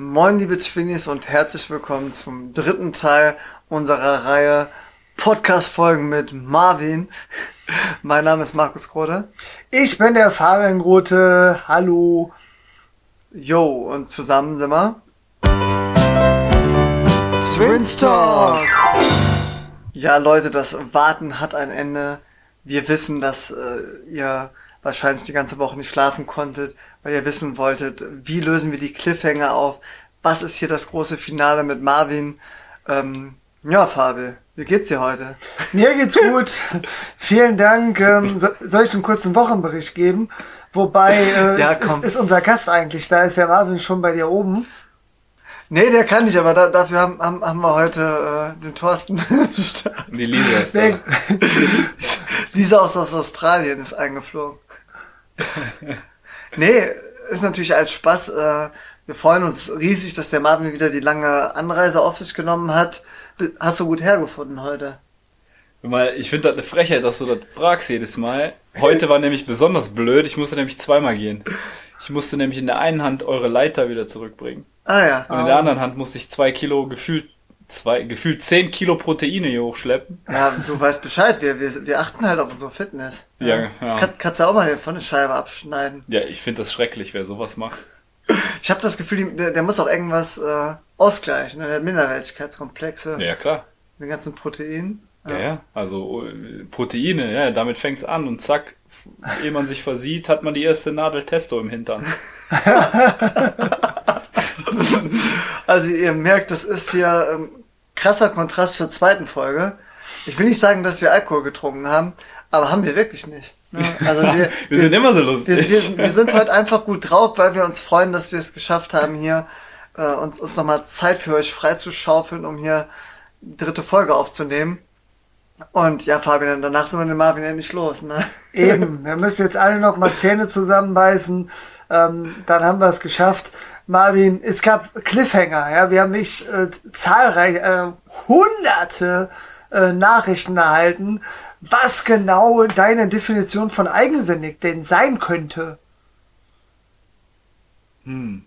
Moin liebe Twinnies und herzlich willkommen zum dritten Teil unserer Reihe Podcast-Folgen mit Marvin. Mein Name ist Markus Grote. Ich bin der Fabian Grote. Hallo. Jo, und zusammen sind wir Twins Talk. Ja, Leute, das Warten hat ein Ende. Wir wissen, dass äh, ihr wahrscheinlich die ganze Woche nicht schlafen konntet, weil ihr wissen wolltet, wie lösen wir die Cliffhanger auf? Was ist hier das große Finale mit Marvin? Ähm, ja, Fabel, wie geht's dir heute? Mir geht's gut. Vielen Dank. Ähm, so, soll ich einen kurzen Wochenbericht geben? Wobei, äh, Ja, ist, ist unser Gast eigentlich da? Ist der Marvin schon bei dir oben? Nee, der kann nicht, aber da, dafür haben, haben, haben wir heute äh, den Thorsten. Die Lisa ist Nee. da. Lisa aus, aus Australien ist eingeflogen. nee, ist natürlich als Spaß. Äh, wir freuen uns riesig, dass der Marvin wieder die lange Anreise auf sich genommen hat. Hast du gut hergefunden heute? Mal, ich finde das eine Frechheit, dass du das fragst jedes Mal. Heute war nämlich besonders blöd. Ich musste nämlich zweimal gehen. Ich musste nämlich in der einen Hand eure Leiter wieder zurückbringen. Ah ja. Und in der anderen Hand musste ich zwei Kilo gefühlt zwei, gefühlt zehn Kilo Proteine hier hochschleppen. Ja, du weißt Bescheid, wir, wir, wir achten halt auf unsere Fitness. Ja, ja. Kann, kannst du auch mal hier von der Scheibe abschneiden. Ja, ich finde das schrecklich, wer sowas macht. Ich habe das Gefühl, der, der muss auch irgendwas äh, ausgleichen. Ne? Der hat Minderwertigkeitskomplexe, Ja, klar. den ganzen Proteinen. Ja, ja. Also äh, Proteine, ja, damit fängt's an und zack, ehe man sich versieht, hat man die erste Nadel Testo im Hintern. Also ihr merkt, das ist hier ähm, krasser Kontrast zur zweiten Folge. Ich will nicht sagen, dass wir Alkohol getrunken haben, aber haben wir wirklich nicht. Ne? Also wir, Wir sind immer so wir, lustig. wir, wir sind heute einfach gut drauf, weil wir uns freuen, dass wir es geschafft haben, hier äh, uns, uns nochmal Zeit für euch freizuschaufeln, um hier die dritte Folge aufzunehmen. Und ja, Fabian, danach sind wir den Marvin ja nicht los. Ne? Eben. Wir müssen jetzt alle noch mal Zähne zusammenbeißen. Ähm, dann haben wir es geschafft. Marvin, es gab Cliffhanger. Ja, wir haben nicht äh, zahlreich, äh, hunderte äh, Nachrichten erhalten, was genau deine Definition von eigensinnig denn sein könnte. Hm.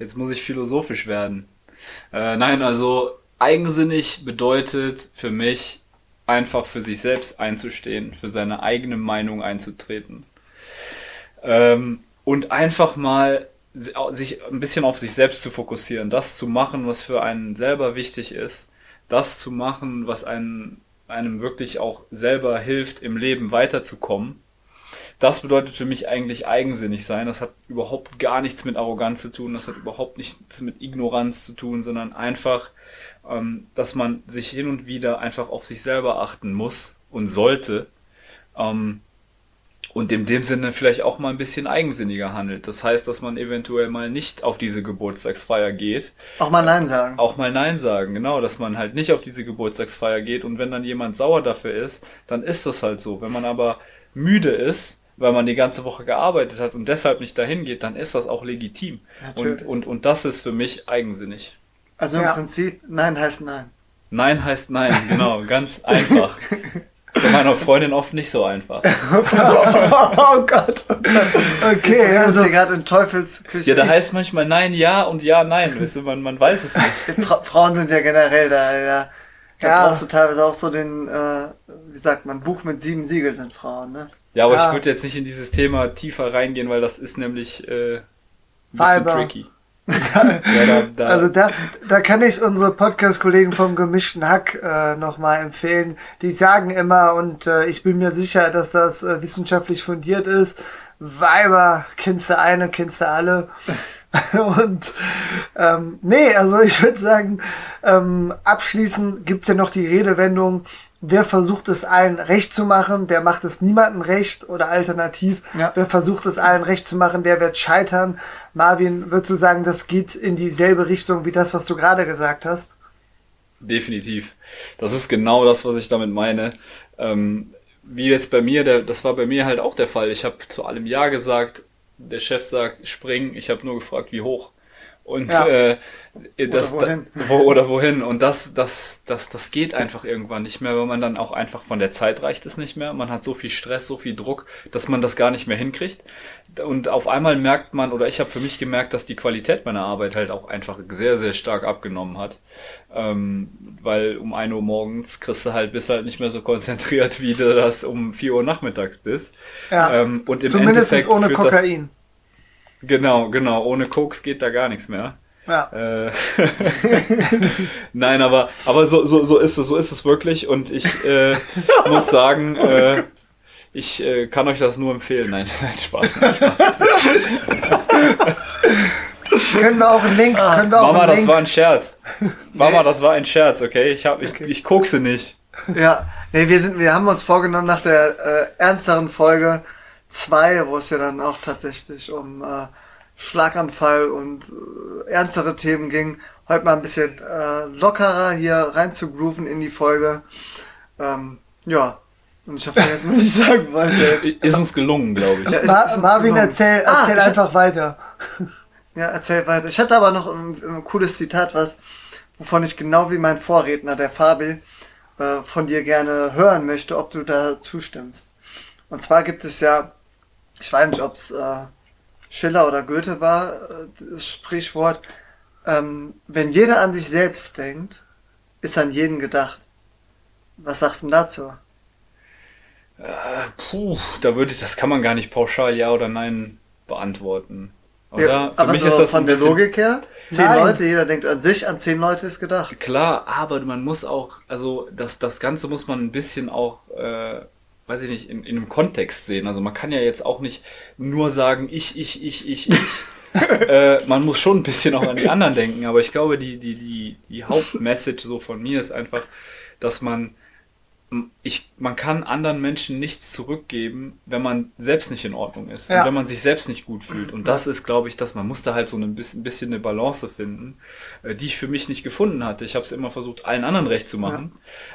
Jetzt muss ich philosophisch werden. Äh, nein, also eigensinnig bedeutet für mich einfach für sich selbst einzustehen, für seine eigene Meinung einzutreten. Ähm, und einfach mal sich ein bisschen auf sich selbst zu fokussieren, das zu machen, was für einen selber wichtig ist, das zu machen, was einen, einem wirklich auch selber hilft, im Leben weiterzukommen das bedeutet für mich eigentlich eigensinnig sein. Das hat überhaupt gar nichts mit Arroganz zu tun, das hat überhaupt nichts mit Ignoranz zu tun, sondern einfach, ähm, dass man sich hin und wieder einfach auf sich selber achten muss und sollte. Ähm, und in dem Sinne vielleicht auch mal ein bisschen eigensinniger handelt. Das heißt, dass man eventuell mal nicht auf diese Geburtstagsfeier geht, Auch mal Nein sagen. auch mal Nein sagen, genau, dass man halt nicht auf diese Geburtstagsfeier geht und wenn dann jemand sauer dafür ist, dann ist das halt so. Wenn man aber müde ist, weil man die ganze Woche gearbeitet hat und deshalb nicht dahin geht, dann ist das auch legitim. Und, Natürlich. und, und das ist für mich eigensinnig. Also im Ja. Prinzip, Nein heißt Nein. Nein heißt Nein, genau, ganz einfach. Bei meiner Freundin oft nicht so einfach. oh Gott. Okay, Wir also gerade in Teufelsküche. Ja, da heißt manchmal Nein, ja und Ja, nein. Weißt du, man, man weiß es nicht. Fra Frauen sind ja generell da, ja. Da Ja. brauchst du teilweise auch so den, äh, wie sagt man, Buch mit sieben Siegeln sind Frauen, ne? Ja, aber Ja. ich würde jetzt nicht in dieses Thema tiefer reingehen, weil das ist nämlich äh, ein bisschen Weiber. tricky. Da, Also da, da kann ich unsere Podcast-Kollegen vom gemischten Hack äh, nochmal empfehlen. Die sagen immer, und äh, ich bin mir sicher, dass das äh, wissenschaftlich fundiert ist, Weiber, kennst du eine, kennst du alle. und ähm, nee, also ich würde sagen, ähm, abschließend gibt's ja noch die Redewendung, wer versucht es allen recht zu machen, der macht es niemandem recht oder alternativ, Ja. wer versucht es allen recht zu machen, der wird scheitern. Marvin, würdest du sagen, das geht in dieselbe Richtung wie das, was du gerade gesagt hast? Definitiv. Das ist genau das, was ich damit meine. Ähm, wie jetzt bei mir, der, das war bei mir halt auch der Fall. Ich habe zu allem Ja gesagt. Der Chef sagt, spring. Ich habe nur gefragt, wie hoch. Und Ja. äh, das, Oder wohin. Da, wo, oder wohin. Und das, das, das, das geht einfach irgendwann nicht mehr, weil man dann auch einfach von der Zeit reicht es nicht mehr. Man hat so viel Stress, so viel Druck, dass man das gar nicht mehr hinkriegt. Und auf einmal merkt man, oder ich habe für mich gemerkt, dass die Qualität meiner Arbeit halt auch einfach sehr, sehr stark abgenommen hat. Ähm, weil um 1 Uhr morgens kriegst du halt, bist halt nicht mehr so konzentriert, wie du das um 4 Uhr nachmittags bist. Ja. Ähm, und im Zumindest Endeffekt ohne führt das- Kokain. Genau, genau. Ohne Koks geht da gar nichts mehr. Ja. Äh, Nein, aber, aber so, so, so ist es, so ist es wirklich. Und ich äh, muss sagen, äh, ich äh, kann euch das nur empfehlen. Nein, nein, Spaß. Können wir auch einen Link, können wir auch Mama, einen das Link. war ein Scherz. Mama, das war ein Scherz, okay? Ich, hab, ich, ich kokse nicht. Ja, nee, wir sind, wir haben uns vorgenommen nach der äh, ernsteren Folge zwei, wo es ja dann auch tatsächlich um äh, Schlaganfall und äh, ernstere Themen ging, heute mal ein bisschen äh, lockerer hier rein zu grooven in die Folge. Ähm, ja, und ich habe vergessen, was ich sagen wollte. Jetzt. Ist uns gelungen, glaube ich. Ja, ist- Ma ist Marvin, gelungen. erzähl, Ah, erzähl ich- einfach weiter. Ja, erzähl weiter. Ich hatte aber noch ein, ein cooles Zitat, was, wovon ich genau wie mein Vorredner, der Fabi, äh, von dir gerne hören möchte, ob du da zustimmst. Und zwar gibt es ja, ich weiß nicht, ob es äh, Schiller oder Goethe war, äh, das Sprichwort, ähm, wenn jeder an sich selbst denkt, ist an jeden gedacht. Was sagst du denn dazu? Puh, da würde ich, das kann man gar nicht pauschal Ja oder Nein beantworten. Oder? Ja, Für aber mich ist das von der Logik her, zehn Nein. Leute, jeder denkt an sich, an zehn Leute ist gedacht. Klar, aber man muss auch, also das, das Ganze muss man ein bisschen auch, äh, weiß ich nicht, in, in einem Kontext sehen. Also man kann ja jetzt auch nicht nur sagen, ich, ich, ich, ich, ich. äh, man muss schon ein bisschen auch an die anderen denken, aber ich glaube, die, die, die, die Hauptmessage so von mir ist einfach, dass man, ich, man kann anderen Menschen nichts zurückgeben, wenn man selbst nicht in Ordnung ist. Ja. Und wenn man sich selbst nicht gut fühlt. Und das ist, glaube ich, dass man muss da halt so ein bisschen, bisschen eine Balance finden, äh, die ich für mich nicht gefunden hatte. Ich habe es immer versucht, allen anderen recht zu machen.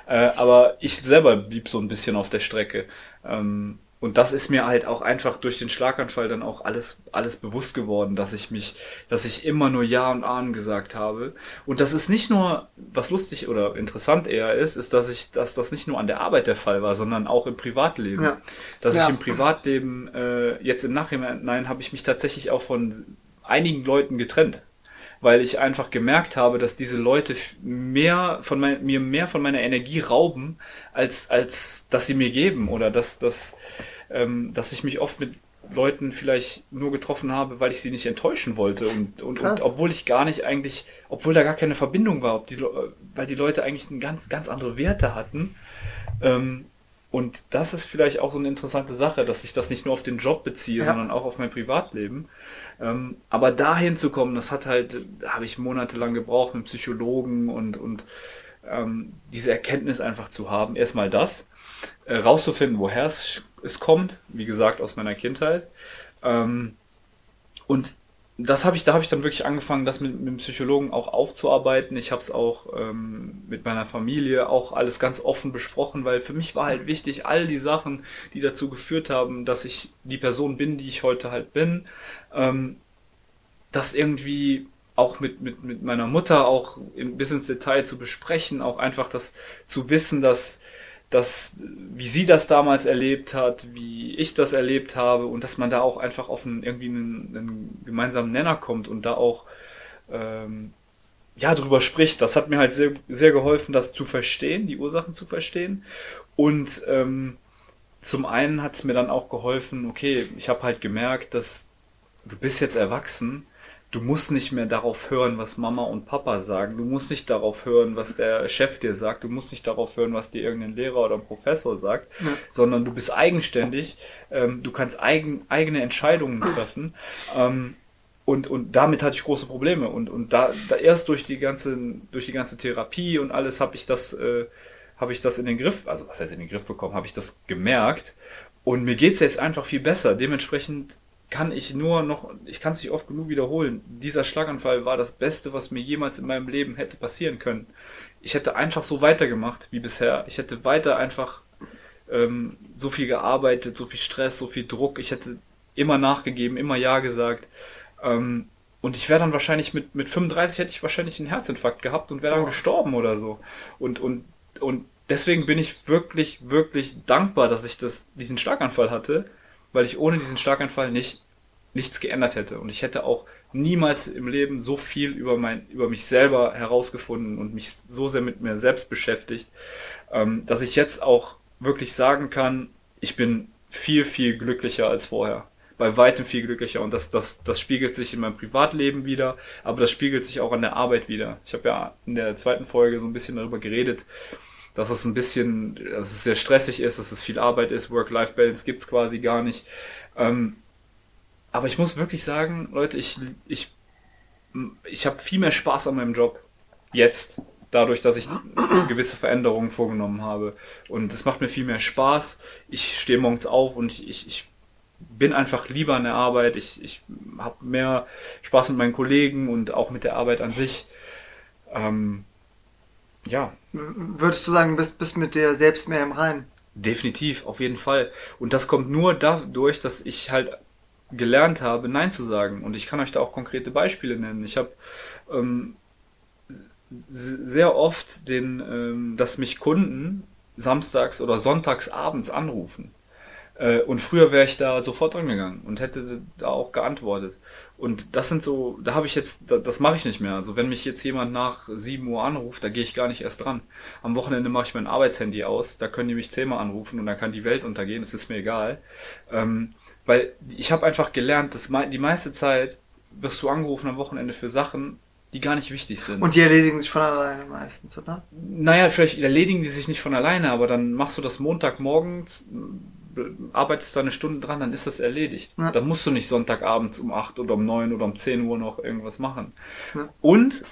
Äh, aber ich selber blieb so ein bisschen auf der Strecke. Ähm, und das ist mir halt auch einfach durch den Schlaganfall dann auch alles, alles bewusst geworden, dass ich mich, dass ich immer nur Ja und Ahn gesagt habe. Und das ist nicht nur, was lustig oder interessant eher ist, ist, dass ich, dass das nicht nur an der Arbeit der Fall war, sondern auch im Privatleben. Ja. Dass Ja. ich im Privatleben, äh, jetzt im Nachhinein habe ich mich tatsächlich auch von einigen Leuten getrennt. Weil ich einfach gemerkt habe, dass diese Leute mehr von mein, mir mehr von meiner Energie rauben, als, als dass sie mir geben. Oder dass, dass, ähm, dass ich mich oft mit Leuten vielleicht nur getroffen habe, weil ich sie nicht enttäuschen wollte. Und, und, und obwohl ich gar nicht eigentlich, obwohl da gar keine Verbindung war, ob die, weil die Leute eigentlich ganz, ganz andere Werte hatten. Ähm, und das ist vielleicht auch so eine interessante Sache, dass ich das nicht nur auf den Job beziehe, Ja. sondern auch auf mein Privatleben. Ähm, aber dahin zu kommen, das hat halt, habe ich monatelang gebraucht mit Psychologen und, und ähm, diese Erkenntnis einfach zu haben. Erstmal das, äh, rauszufinden, woher es, es kommt, wie gesagt, aus meiner Kindheit. Ähm, und das habe ich, da habe ich dann wirklich angefangen, das mit, mit dem Psychologen auch aufzuarbeiten. Ich habe es auch ähm, mit meiner Familie auch alles ganz offen besprochen, weil für mich war halt wichtig, all die Sachen, die dazu geführt haben, dass ich die Person bin, die ich heute halt bin, ähm, das irgendwie auch mit, mit, mit meiner Mutter auch im, bis ins Detail zu besprechen, auch einfach das zu wissen, dass, dass, wie sie das damals erlebt hat, wie ich das erlebt habe und dass man da auch einfach auf einen, irgendwie einen, einen gemeinsamen Nenner kommt und da auch ähm, ja drüber spricht. Das hat mir halt sehr, sehr geholfen, das zu verstehen, die Ursachen zu verstehen. Und ähm, zum einen hat es mir dann auch geholfen, okay, ich habe halt gemerkt, dass du bist jetzt erwachsen, du musst nicht mehr darauf hören, was Mama und Papa sagen, du musst nicht darauf hören, was der Chef dir sagt, du musst nicht darauf hören, was dir irgendein Lehrer oder ein Professor sagt, sondern du bist eigenständig, ähm, du kannst eigen, eigene Entscheidungen treffen. Ähm, und, und damit hatte ich große Probleme. Und, und da, da erst durch die ganze, durch die ganze Therapie und alles habe ich das, äh, habe ich das in den Griff, also was heißt in den Griff bekommen, habe ich das gemerkt. Und mir geht's jetzt einfach viel besser. Dementsprechend kann ich nur noch, ich kann es nicht oft genug wiederholen. Dieser Schlaganfall war das Beste, was mir jemals in meinem Leben hätte passieren können. Ich hätte einfach so weitergemacht wie bisher. Ich hätte weiter einfach ähm, so viel gearbeitet, so viel Stress, so viel Druck. Ich hätte immer nachgegeben, immer Ja gesagt. Ähm, und ich wäre dann wahrscheinlich mit, mit 35 hätte ich wahrscheinlich einen Herzinfarkt gehabt und wäre dann Oh. gestorben oder so. Und, und, und deswegen bin ich wirklich, wirklich dankbar, dass ich das, diesen Schlaganfall hatte, weil ich ohne diesen Schlaganfall nicht, nichts geändert hätte. Und ich hätte auch niemals im Leben so viel über mein, über mich selber herausgefunden und mich so sehr mit mir selbst beschäftigt, ähm, dass ich jetzt auch wirklich sagen kann, ich bin viel, viel glücklicher als vorher. Bei weitem viel glücklicher. Und das, das, das spiegelt sich in meinem Privatleben wieder, aber das spiegelt sich auch an der Arbeit wieder. Ich habe ja in der zweiten Folge so ein bisschen darüber geredet, dass es ein bisschen, dass es sehr stressig ist, dass es viel Arbeit ist, Work-Life-Balance gibt's quasi gar nicht. Ähm, aber ich muss wirklich sagen, Leute, ich, ich, ich habe viel mehr Spaß an meinem Job jetzt, dadurch, dass ich gewisse Veränderungen vorgenommen habe. Und es macht mir viel mehr Spaß. Ich stehe morgens auf und ich, ich, ich bin einfach lieber an der Arbeit. Ich, ich habe mehr Spaß mit meinen Kollegen und auch mit der Arbeit an sich. Ähm, ja, Würdest du sagen, bist, bist mit dir selbst mehr im Reinen? Definitiv, auf jeden Fall. Und das kommt nur dadurch, dass ich halt gelernt habe, Nein zu sagen. Und ich kann euch da auch konkrete Beispiele nennen. Ich habe ähm, sehr oft den, ähm, dass mich Kunden samstags oder sonntags abends anrufen. Äh, und früher wäre ich da sofort rangegangen und hätte da auch geantwortet. Und das sind so, da habe ich jetzt, da- das mache ich nicht mehr. Also wenn mich jetzt jemand nach 7 Uhr anruft, da gehe ich gar nicht erst dran. Am Wochenende mache ich mein Arbeitshandy aus, da können die mich zehnmal anrufen und dann kann die Welt untergehen, es ist mir egal. Ähm, weil ich habe einfach gelernt, dass die meiste Zeit wirst du angerufen am Wochenende für Sachen, die gar nicht wichtig sind. Und die erledigen sich von alleine meistens, oder? Naja, vielleicht erledigen die sich nicht von alleine, aber dann machst du das Montagmorgens, arbeitest da eine Stunde dran, dann ist das erledigt. Ja. Dann musst du nicht Sonntagabends um 8 oder um 9 oder um 10 Uhr noch irgendwas machen. Ja. Und,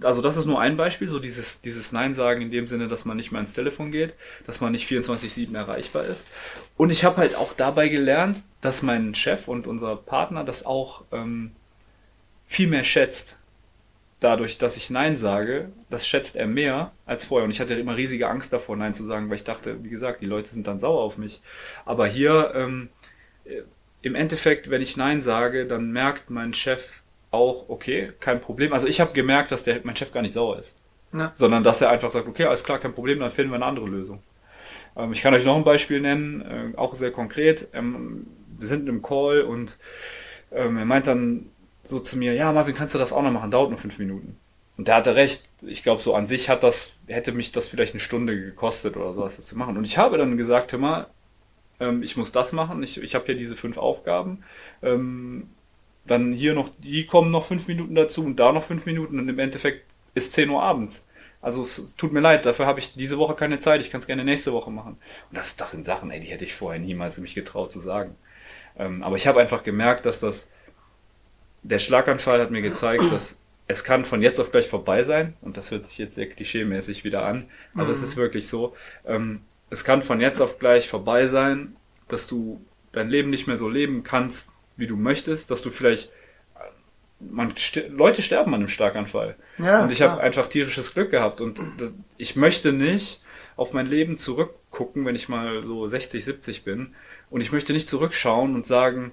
also das ist nur ein Beispiel, so dieses, dieses Nein sagen in dem Sinne, dass man nicht mehr ins Telefon geht, dass man nicht 24-7 erreichbar ist. Und ich habe halt auch dabei gelernt, dass mein Chef und unser Partner das auch ähm, viel mehr schätzt dadurch, dass ich Nein sage, das schätzt er mehr als vorher. Und ich hatte immer riesige Angst davor, Nein zu sagen, weil ich dachte, wie gesagt, die Leute sind dann sauer auf mich. Aber hier, ähm, äh, im Endeffekt, wenn ich Nein sage, dann merkt mein Chef auch, okay, kein Problem. Also ich habe gemerkt, dass der, mein Chef gar nicht sauer ist. Ja. Sondern dass er einfach sagt, okay, alles klar, kein Problem, dann finden wir eine andere Lösung. Ähm, ich kann euch noch ein Beispiel nennen, äh, auch sehr konkret. Ähm, wir sind im Call und ähm, er meint dann so zu mir, ja, Marvin, kannst du das auch noch machen? Dauert nur fünf Minuten. Und der hatte recht. Ich glaube, so an sich hat das, hätte mich das vielleicht eine Stunde gekostet oder sowas, das zu machen. Und ich habe dann gesagt, hör mal, ähm, ich muss das machen. Ich, ich habe hier diese fünf Aufgaben. Ähm, dann hier noch, die kommen noch fünf Minuten dazu und da noch fünf Minuten und im Endeffekt ist 10 Uhr abends. Also es tut mir leid, dafür habe ich diese Woche keine Zeit, ich kann es gerne nächste Woche machen. Und das, das sind Sachen, ey, die hätte ich vorher niemals mich getraut zu sagen. Ähm, aber ich habe einfach gemerkt, dass das, der Schlaganfall hat mir gezeigt, dass es kann von jetzt auf gleich vorbei sein. Und das hört sich jetzt sehr klischeemäßig wieder an, aber es ist wirklich so. Ähm, es kann von jetzt auf gleich vorbei sein, dass du dein Leben nicht mehr so leben kannst, wie du möchtest, dass du vielleicht man st Leute sterben an einem Schlaganfall. Ja, und ich habe einfach tierisches Glück gehabt und ich möchte nicht auf mein Leben zurückgucken, wenn ich mal so 60, 70 bin und ich möchte nicht zurückschauen und sagen,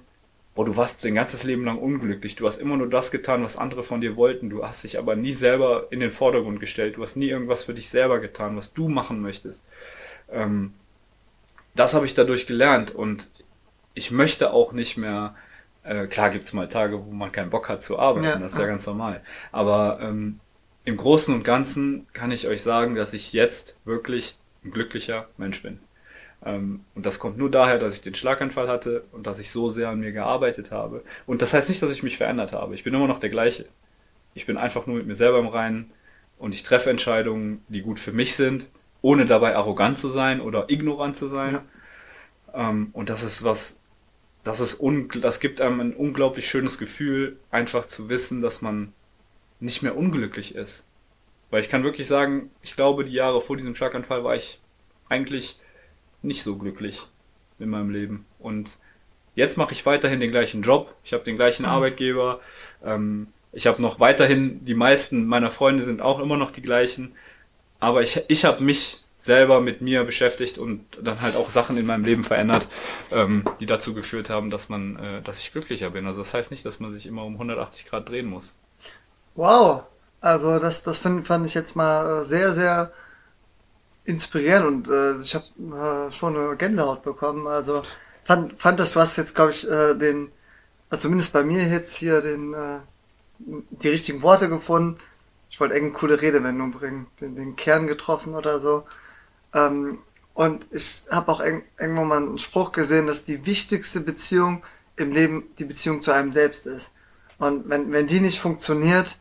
boah, du warst dein ganzes Leben lang unglücklich, du hast immer nur das getan, was andere von dir wollten, du hast dich aber nie selber in den Vordergrund gestellt, du hast nie irgendwas für dich selber getan, was du machen möchtest. Ähm, das habe ich dadurch gelernt und ich möchte auch nicht mehr, äh, klar gibt's mal Tage, wo man keinen Bock hat zu arbeiten, Ja. das ist ja ganz normal. Aber ähm, im Großen und Ganzen kann ich euch sagen, dass ich jetzt wirklich ein glücklicher Mensch bin. Ähm, und das kommt nur daher, dass ich den Schlaganfall hatte und dass ich so sehr an mir gearbeitet habe. Und das heißt nicht, dass ich mich verändert habe. Ich bin immer noch der gleiche. Ich bin einfach nur mit mir selber im Reinen und ich treffe Entscheidungen, die gut für mich sind, ohne dabei arrogant zu sein oder ignorant zu sein. Ähm, und das ist was, das ist un, das gibt einem ein unglaublich schönes Gefühl, einfach zu wissen, dass man nicht mehr unglücklich ist. Weil ich kann wirklich sagen, ich glaube, die Jahre vor diesem Schlaganfall war ich eigentlich nicht so glücklich in meinem Leben. Und jetzt mache ich weiterhin den gleichen Job. Ich habe den gleichen Arbeitgeber. Ähm, ich habe noch weiterhin, die meisten meiner Freunde sind auch immer noch die gleichen. Aber ich, ich habe mich selber mit mir beschäftigt und dann halt auch Sachen in meinem Leben verändert, ähm, die dazu geführt haben, dass man, äh, dass ich glücklicher bin. Also das heißt nicht, dass man sich immer um 180 Grad drehen muss. Wow, also das, das find, fand ich jetzt mal äh, sehr, sehr inspirierend und äh, ich habe äh, schon eine Gänsehaut bekommen. Also fand, fand das, hast jetzt, glaube ich, äh, den, also zumindest bei mir jetzt hier den, äh, die richtigen Worte gefunden. Ich wollte irgendeine coole Redewendung bringen, den, den Kern getroffen oder so. Ähm, und ich habe auch eng, irgendwo mal einen Spruch gesehen, dass die wichtigste Beziehung im Leben die Beziehung zu einem selbst ist. Und wenn, wenn die nicht funktioniert,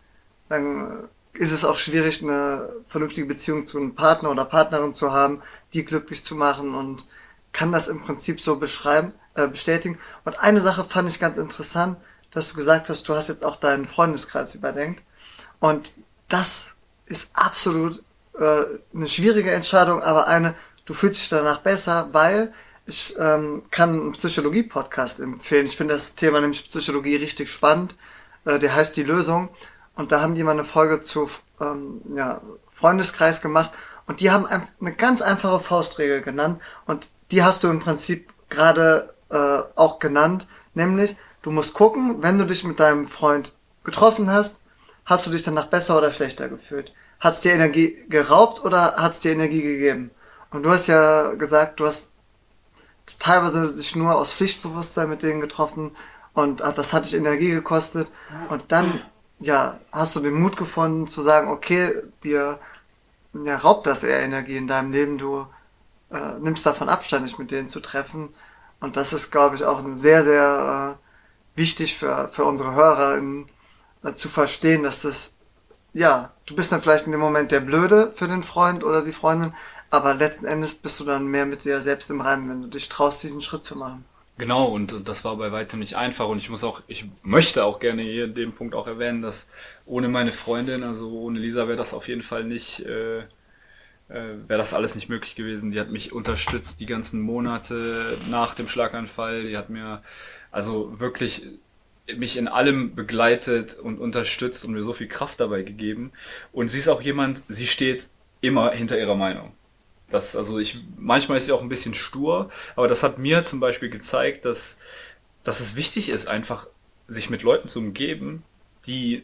dann ist es auch schwierig, eine vernünftige Beziehung zu einem Partner oder Partnerin zu haben, die glücklich zu machen und kann das im Prinzip so beschreiben, äh, bestätigen. Und eine Sache fand ich ganz interessant, dass du gesagt hast, du hast jetzt auch deinen Freundeskreis überdenkt. Und das ist absolut äh, eine schwierige Entscheidung, aber eine, du fühlst dich danach besser, weil ich ähm, kann einen Psychologie-Podcast empfehlen. Ich finde das Thema nämlich Psychologie richtig spannend. Äh, der heißt Die Lösung. Und da haben die mal eine Folge zu ähm, ja, Freundeskreis gemacht. Und die haben eine ganz einfache Faustregel genannt. Und die hast du im Prinzip gerade äh, auch genannt. Nämlich, du musst gucken, wenn du dich mit deinem Freund getroffen hast, hast du dich danach besser oder schlechter gefühlt? Hat es dir Energie geraubt oder hat es dir Energie gegeben? Und du hast ja gesagt, du hast teilweise sich nur aus Pflichtbewusstsein mit denen getroffen und das hat dich Energie gekostet. Und dann, ja, hast du den Mut gefunden zu sagen, okay, dir ja, raubt das eher Energie in deinem Leben, du äh, nimmst davon Abstand, dich mit denen zu treffen. Und das ist, glaube ich, auch sehr, sehr äh, wichtig für, für unsere Hörer in, äh, zu verstehen, dass das, ja, du bist dann vielleicht in dem Moment der Blöde für den Freund oder die Freundin, aber letzten Endes bist du dann mehr mit dir selbst im Reinen, wenn du dich traust, diesen Schritt zu machen. Genau, und das war bei weitem nicht einfach. Und ich muss auch, ich möchte auch gerne hier den Punkt auch erwähnen, dass ohne meine Freundin, also ohne Lisa, wäre das auf jeden Fall nicht, äh, äh, wäre das alles nicht möglich gewesen. Die hat mich unterstützt die ganzen Monate nach dem Schlaganfall. Die hat mir also wirklich mich in allem begleitet und unterstützt und mir so viel Kraft dabei gegeben. Und sie ist auch jemand, sie steht immer hinter ihrer Meinung. Das, also ich, manchmal ist sie auch ein bisschen stur, aber das hat mir zum Beispiel gezeigt, dass, dass es wichtig ist, einfach sich mit Leuten zu umgeben, die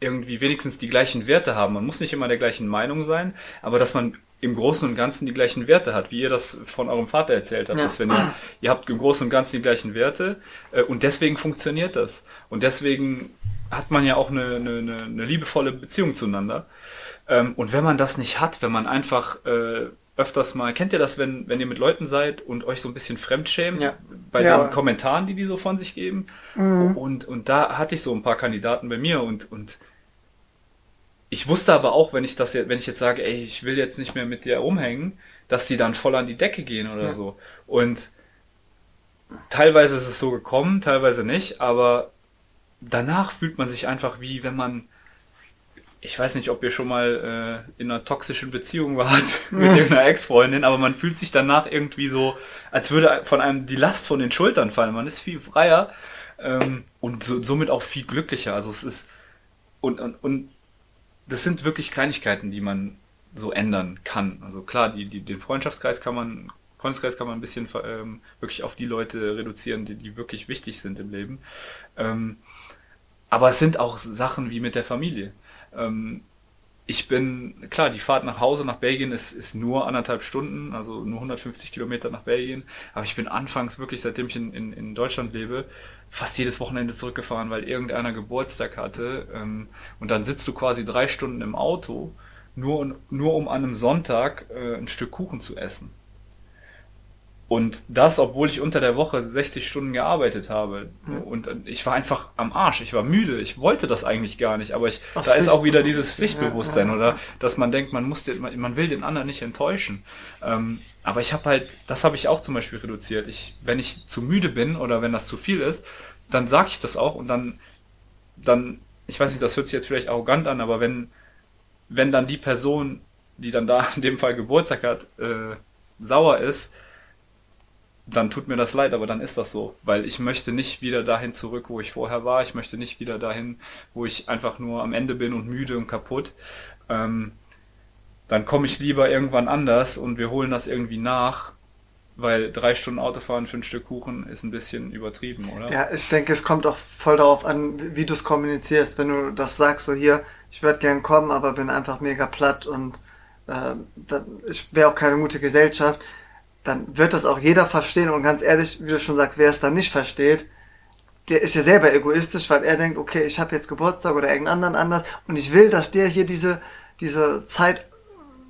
irgendwie wenigstens die gleichen Werte haben. Man muss nicht immer der gleichen Meinung sein, aber dass man im Großen und Ganzen die gleichen Werte hat, wie ihr das von eurem Vater erzählt habt, ja. dass wenn ihr, ihr habt im Großen und Ganzen die gleichen Werte äh, und deswegen funktioniert das. Und deswegen hat man ja auch eine, eine, eine liebevolle Beziehung zueinander. Ähm, und wenn man das nicht hat, wenn man einfach äh, öfters mal, kennt ihr das, wenn, wenn ihr mit Leuten seid und euch so ein bisschen fremdschämt ja. bei ja. den Kommentaren, die die so von sich geben? Mhm. Und, und da hatte ich so ein paar Kandidaten bei mir und, und ich wusste aber auch, wenn ich das jetzt, wenn ich jetzt sage, ey, ich will jetzt nicht mehr mit dir rumhängen, dass die dann voll an die Decke gehen oder ja. so. Und teilweise ist es so gekommen, teilweise nicht, aber danach fühlt man sich einfach wie, wenn man ich weiß nicht, ob ihr schon mal äh, in einer toxischen Beziehung wart mit irgendeiner Ex-Freundin, aber man fühlt sich danach irgendwie so, als würde von einem die Last von den Schultern fallen. Man ist viel freier ähm, und so, somit auch viel glücklicher. Also es ist und, und, und das sind wirklich Kleinigkeiten, die man so ändern kann. Also klar, die, die, den Freundschaftskreis kann man, Freundeskreis kann man ein bisschen ähm, wirklich auf die Leute reduzieren, die, die wirklich wichtig sind im Leben. Ähm, aber es sind auch Sachen wie mit der Familie. Ähm, ich bin, klar, die Fahrt nach Hause nach Belgien ist, ist nur anderthalb Stunden, also nur 150 Kilometer nach Belgien. Aber ich bin anfangs wirklich, seitdem ich in, in, in Deutschland lebe, fast jedes Wochenende zurückgefahren, weil irgendeiner Geburtstag hatte. Ähm, und dann sitzt du quasi drei Stunden im Auto, nur, nur um an einem Sonntag äh, ein Stück Kuchen zu essen. Und das, obwohl ich unter der Woche 60 Stunden gearbeitet habe. Mhm. Und ich war einfach am Arsch. Ich war müde. Ich wollte das eigentlich gar nicht. Aber ich, da ist auch wieder dieses Pflichtbewusstsein, ja, ja, oder? Dass man denkt, man muss den, man will den anderen nicht enttäuschen. Ähm, aber ich habe halt, das habe ich auch zum Beispiel reduziert. Ich, wenn ich zu müde bin oder wenn das zu viel ist, dann sage ich das auch und dann, dann, ich weiß nicht, das hört sich jetzt vielleicht arrogant an, aber wenn, wenn dann die Person, die dann da in dem Fall Geburtstag hat, äh, sauer ist, dann tut mir das leid, aber dann ist das so, weil ich möchte nicht wieder dahin zurück, wo ich vorher war. Ich möchte nicht wieder dahin, wo ich einfach nur am Ende bin und müde und kaputt. Ähm, dann komme ich lieber irgendwann anders und wir holen das irgendwie nach, weil drei Stunden Autofahren für ein Stück Kuchen ist ein bisschen übertrieben, oder? Ja, ich denke, es kommt auch voll darauf an, wie du es kommunizierst. Wenn du das sagst, so hier, ich würde gern kommen, aber bin einfach mega platt und äh, ich wäre auch keine gute Gesellschaft, dann wird das auch jeder verstehen und ganz ehrlich, wie du schon sagst, wer es dann nicht versteht, der ist ja selber egoistisch, weil er denkt, okay, ich habe jetzt Geburtstag oder irgendeinen anderen anders und ich will, dass der hier diese, diese Zeit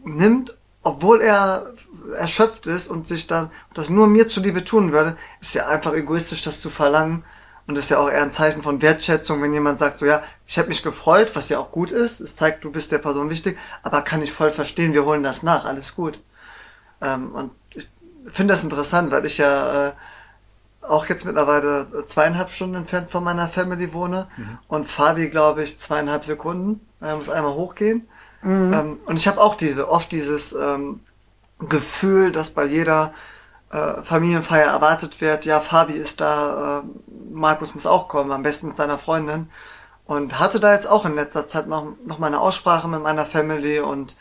nimmt, obwohl er erschöpft ist und sich dann das nur mir zuliebe tun würde, ist ja einfach egoistisch, das zu verlangen. Und ist ja auch eher ein Zeichen von Wertschätzung, wenn jemand sagt, so ja, ich habe mich gefreut, was ja auch gut ist. Es zeigt, du bist der Person wichtig, aber kann ich voll verstehen, wir holen das nach, alles gut. Ähm, und ich finde das interessant, weil ich ja äh, auch jetzt mittlerweile zweieinhalb Stunden entfernt von meiner Family wohne mhm. und Fabi, glaube ich, zweieinhalb Sekunden. Er muss einmal hochgehen. Mhm. Ähm, und ich habe auch diese, oft dieses ähm, Gefühl, dass bei jeder äh, Familienfeier erwartet wird, ja, Fabi ist da, äh, Markus muss auch kommen, am besten mit seiner Freundin. Und hatte da jetzt auch in letzter Zeit noch, noch mal eine Aussprache mit meiner Family und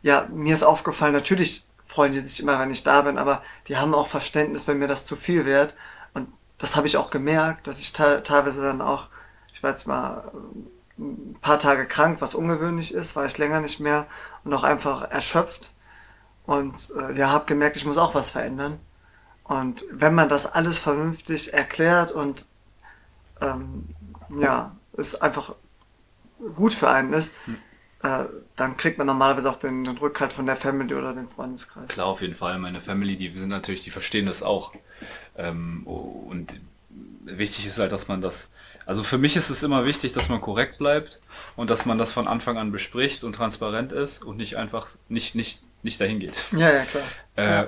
ja, mir ist aufgefallen, natürlich freuen die sich immer, wenn ich da bin, aber die haben auch Verständnis, wenn mir das zu viel wird. Und das habe ich auch gemerkt, dass ich teilweise dann auch, ich war jetzt mal ein paar Tage krank, was ungewöhnlich ist, war ich länger nicht mehr und auch einfach erschöpft. Und äh, ja, habe gemerkt, ich muss auch was verändern. Und wenn man das alles vernünftig erklärt und ähm, ja, es einfach gut für einen ist, hm. äh, dann kriegt man normalerweise auch den, den Rückhalt von der Family oder dem Freundeskreis. Klar, auf jeden Fall. Meine Family, die sind natürlich, die verstehen das auch. Ähm, und wichtig ist halt, dass man das also für mich ist es immer wichtig, dass man korrekt bleibt und dass man das von Anfang an bespricht und transparent ist und nicht einfach nicht, nicht, nicht dahin geht. Ja, ja, klar. Äh, ja.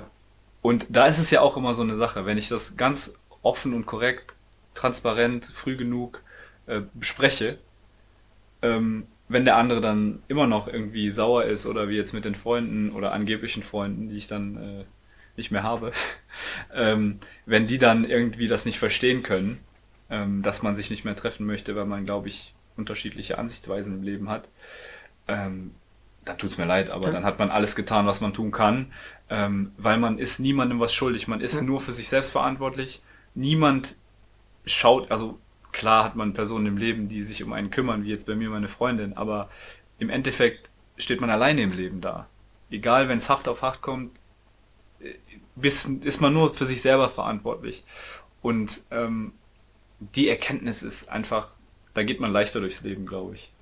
Und da ist es ja auch immer so eine Sache, wenn ich das ganz offen und korrekt, transparent, früh genug äh, bespreche, ähm, wenn der andere dann immer noch irgendwie sauer ist oder wie jetzt mit den Freunden oder angeblichen Freunden, die ich dann äh, nicht mehr habe, ähm, wenn die dann irgendwie das nicht verstehen können, ähm, dass man sich nicht mehr treffen möchte, weil man, glaube ich, unterschiedliche Ansichtsweisen im Leben hat. Ähm, dann tut's mir leid, aber dann hat man alles getan, was man tun kann, ähm, weil man ist niemandem was schuldig. Man ist ja. nur für sich selbst verantwortlich. Niemand schaut, also klar hat man Personen im Leben, die sich um einen kümmern, wie jetzt bei mir meine Freundin, aber im Endeffekt steht man alleine im Leben da. Egal, wenn es hart auf hart kommt, äh, ist man nur für sich selber verantwortlich. Und ähm, die Erkenntnis ist einfach, da geht man leichter durchs Leben, glaube ich.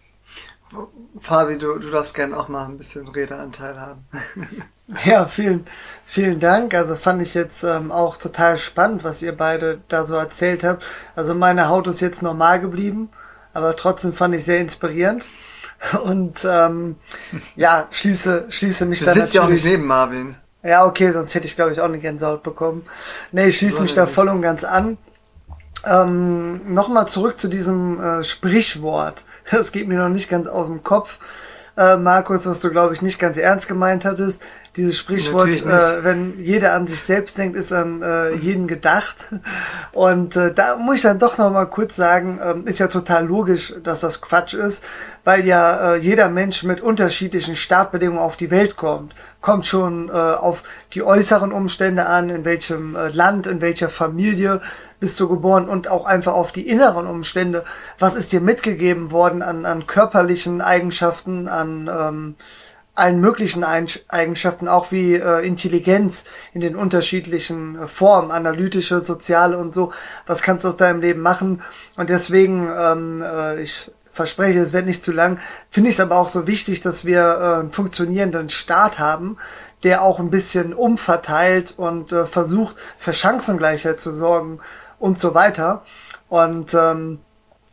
Fabi, du, du darfst gerne auch mal ein bisschen Redeanteil haben. ja, vielen, vielen Dank. Also fand ich jetzt ähm, auch total spannend, was ihr beide da so erzählt habt. Also meine Haut ist jetzt normal geblieben, aber trotzdem fand ich sehr inspirierend. Und ähm, ja, schließe, schließe mich du sitzt ja auch nicht neben Marvin. Ja, okay, sonst hätte ich, glaube ich, auch eine Gänsehaut bekommen. Nee, ich schließe mich da voll und ganz an. Ähm, Nochmal zurück zu diesem äh, Sprichwort. Das geht mir noch nicht ganz aus dem Kopf. Äh, Markus, was du, glaube ich, nicht ganz ernst gemeint hattest. Dieses Sprichwort, äh, wenn jeder an sich selbst denkt, ist an äh, jeden gedacht. Und äh, da muss ich dann doch noch mal kurz sagen, äh, ist ja total logisch, dass das Quatsch ist, weil ja äh, jeder Mensch mit unterschiedlichen Startbedingungen auf die Welt kommt. Kommt schon äh, auf die äußeren Umstände an, in welchem äh, Land, in welcher Familie bist du geboren und auch einfach auf die inneren Umstände. Was ist dir mitgegeben worden an, an körperlichen Eigenschaften, an ähm, allen möglichen Eigenschaften, auch wie äh, Intelligenz in den unterschiedlichen äh, Formen, analytische, soziale und so. Was kannst du aus deinem Leben machen? Und deswegen, ähm, äh, ich verspreche, es wird nicht zu lang, finde ich es aber auch so wichtig, dass wir äh, einen funktionierenden Staat haben, der auch ein bisschen umverteilt und äh, versucht, für Chancengleichheit zu sorgen und so weiter. Und ähm,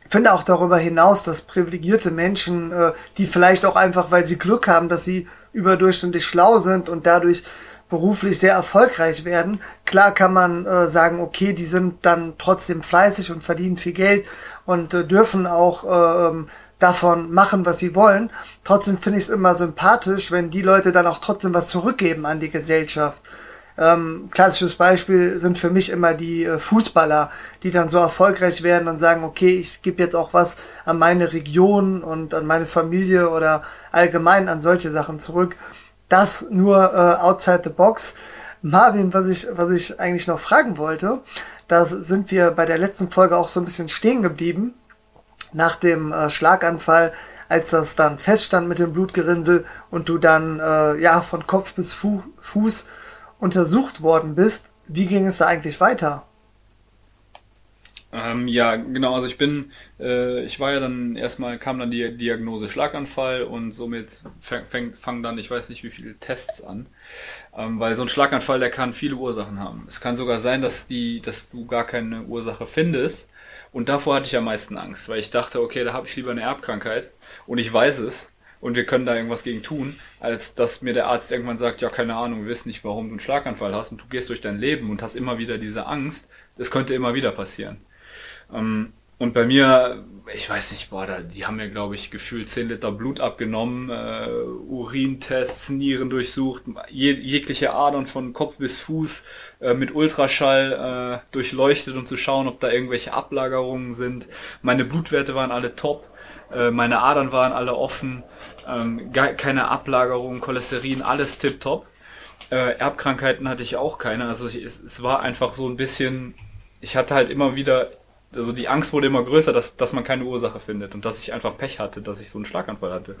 finde auch darüber hinaus, dass privilegierte Menschen, äh, die vielleicht auch einfach, weil sie Glück haben, dass sie überdurchschnittlich schlau sind und dadurch beruflich sehr erfolgreich werden. Klar kann man äh, sagen, okay, die sind dann trotzdem fleißig und verdienen viel Geld und äh, dürfen auch äh, ähm, davon machen, was sie wollen. Trotzdem finde ich es immer sympathisch, wenn die Leute dann auch trotzdem was zurückgeben an die Gesellschaft. Ähm, klassisches Beispiel sind für mich immer die äh, Fußballer, die dann so erfolgreich werden und sagen, okay, ich gebe jetzt auch was an meine Region und an meine Familie oder allgemein an solche Sachen zurück. das nur äh, outside the box. Marvin, was ich, was ich eigentlich noch fragen wollte, da sind wir bei der letzten Folge auch so ein bisschen stehen geblieben. Nach dem äh, Schlaganfall, als das dann feststand mit dem Blutgerinnsel und du dann äh, ja von Kopf bis Fu Fuß untersucht worden bist. Wie ging es da eigentlich weiter? Ähm, ja, genau. Also ich bin, äh, ich war ja dann erstmal kam dann die Diagnose Schlaganfall und somit fangen fang dann, ich weiß nicht wie viele Tests an, ähm, weil so ein Schlaganfall, der kann viele Ursachen haben. Es kann sogar sein, dass die, dass du gar keine Ursache findest. Und davor hatte ich am meisten Angst, weil ich dachte, okay, da habe ich lieber eine Erbkrankheit und ich weiß es und wir können da irgendwas gegen tun, als dass mir der Arzt irgendwann sagt, ja, keine Ahnung, wir wissen nicht, warum du einen Schlaganfall hast und du gehst durch dein Leben und hast immer wieder diese Angst. Das könnte immer wieder passieren. Ähm, und bei mir, ich weiß nicht, boah, da, die haben mir, glaube ich, gefühlt 10 Liter Blut abgenommen, äh, Urintests, Nieren durchsucht, je, jegliche Adern von Kopf bis Fuß äh, mit Ultraschall äh, durchleuchtet, um zu schauen, ob da irgendwelche Ablagerungen sind. Meine Blutwerte waren alle top, äh, meine Adern waren alle offen, ähm, keine Ablagerungen, Cholesterin, alles tipptopp. Äh, Erbkrankheiten hatte ich auch keine, also es, es war einfach so ein bisschen, ich hatte halt immer wieder also die Angst wurde immer größer, dass, dass man keine Ursache findet und dass ich einfach Pech hatte, dass ich so einen Schlaganfall hatte.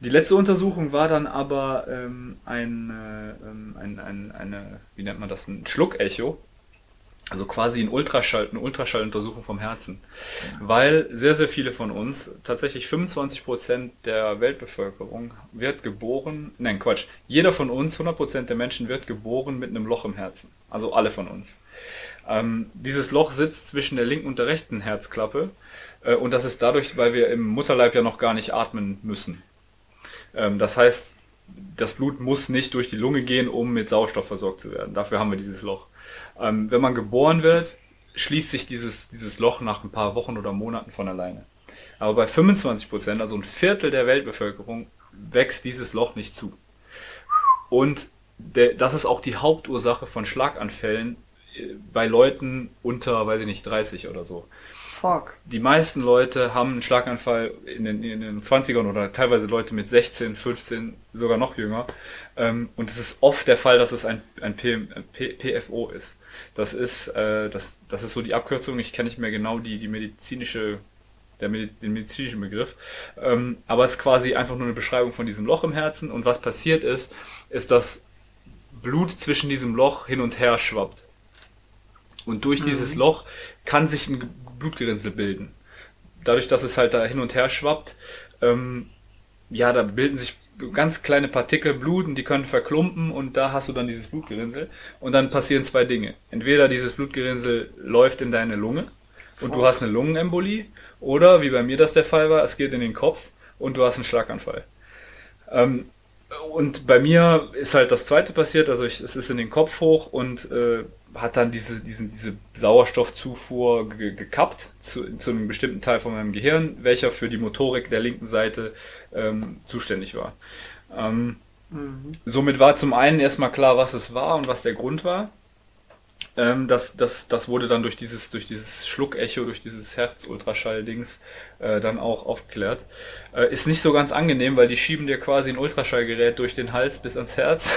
Die letzte Untersuchung war dann aber ähm, ein, äh, ähm, ein, ein, eine, wie nennt man das, ein Schluckecho. Also quasi ein Ultraschall, eine Ultraschalluntersuchung vom Herzen. Weil sehr, sehr viele von uns, tatsächlich 25 Prozent der Weltbevölkerung wird geboren, nein Quatsch, jeder von uns, 100 Prozent der Menschen wird geboren mit einem Loch im Herzen. Also alle von uns. Ähm, dieses Loch sitzt zwischen der linken und der rechten Herzklappe. Äh, und das ist dadurch, weil wir im Mutterleib ja noch gar nicht atmen müssen. Ähm, das heißt, das Blut muss nicht durch die Lunge gehen, um mit Sauerstoff versorgt zu werden. Dafür haben wir dieses Loch. Ähm, wenn man geboren wird, schließt sich dieses, dieses Loch nach ein paar Wochen oder Monaten von alleine. Aber bei 25 Prozent, also ein Viertel der Weltbevölkerung, wächst dieses Loch nicht zu. Und der, das ist auch die Hauptursache von Schlaganfällen bei Leuten unter, weiß ich nicht, 30 oder so. Fuck. Die meisten Leute haben einen Schlaganfall in den, in den 20ern oder teilweise Leute mit 16, 15, sogar noch jünger. Ähm, und es ist oft der Fall, dass es ein, ein, P, ein PFO ist. Das ist, äh, das, das ist so die Abkürzung. Ich kenne nicht mehr genau die, die medizinische der, den medizinischen Begriff. Ähm, aber es ist quasi einfach nur eine Beschreibung von diesem Loch im Herzen. Und was passiert ist, ist, dass Blut zwischen diesem Loch hin und her schwappt. Und durch mhm. dieses Loch kann sich ein Blutgerinnsel bilden. Dadurch, dass es halt da hin und her schwappt, ähm, ja, da bilden sich ganz kleine Partikel Blut und die können verklumpen und da hast du dann dieses Blutgerinnsel und dann passieren zwei Dinge. Entweder dieses Blutgerinnsel läuft in deine Lunge und du hast eine Lungenembolie oder, wie bei mir das der Fall war, es geht in den Kopf und du hast einen Schlaganfall. Ähm, und bei mir ist halt das zweite passiert, also ich, es ist in den Kopf hoch und äh, hat dann diese, diesen, diese Sauerstoffzufuhr ge gekappt zu, zu einem bestimmten Teil von meinem Gehirn, welcher für die Motorik der linken Seite ähm, zuständig war. Ähm, mhm. Somit war zum einen erstmal klar, was es war und was der Grund war. Ähm, das, das, das wurde dann durch dieses, durch dieses Schluckecho, durch dieses Herz-Ultraschall-Dings äh, dann auch aufgeklärt. Äh, ist nicht so ganz angenehm, weil die schieben dir quasi ein Ultraschallgerät durch den Hals bis ans Herz.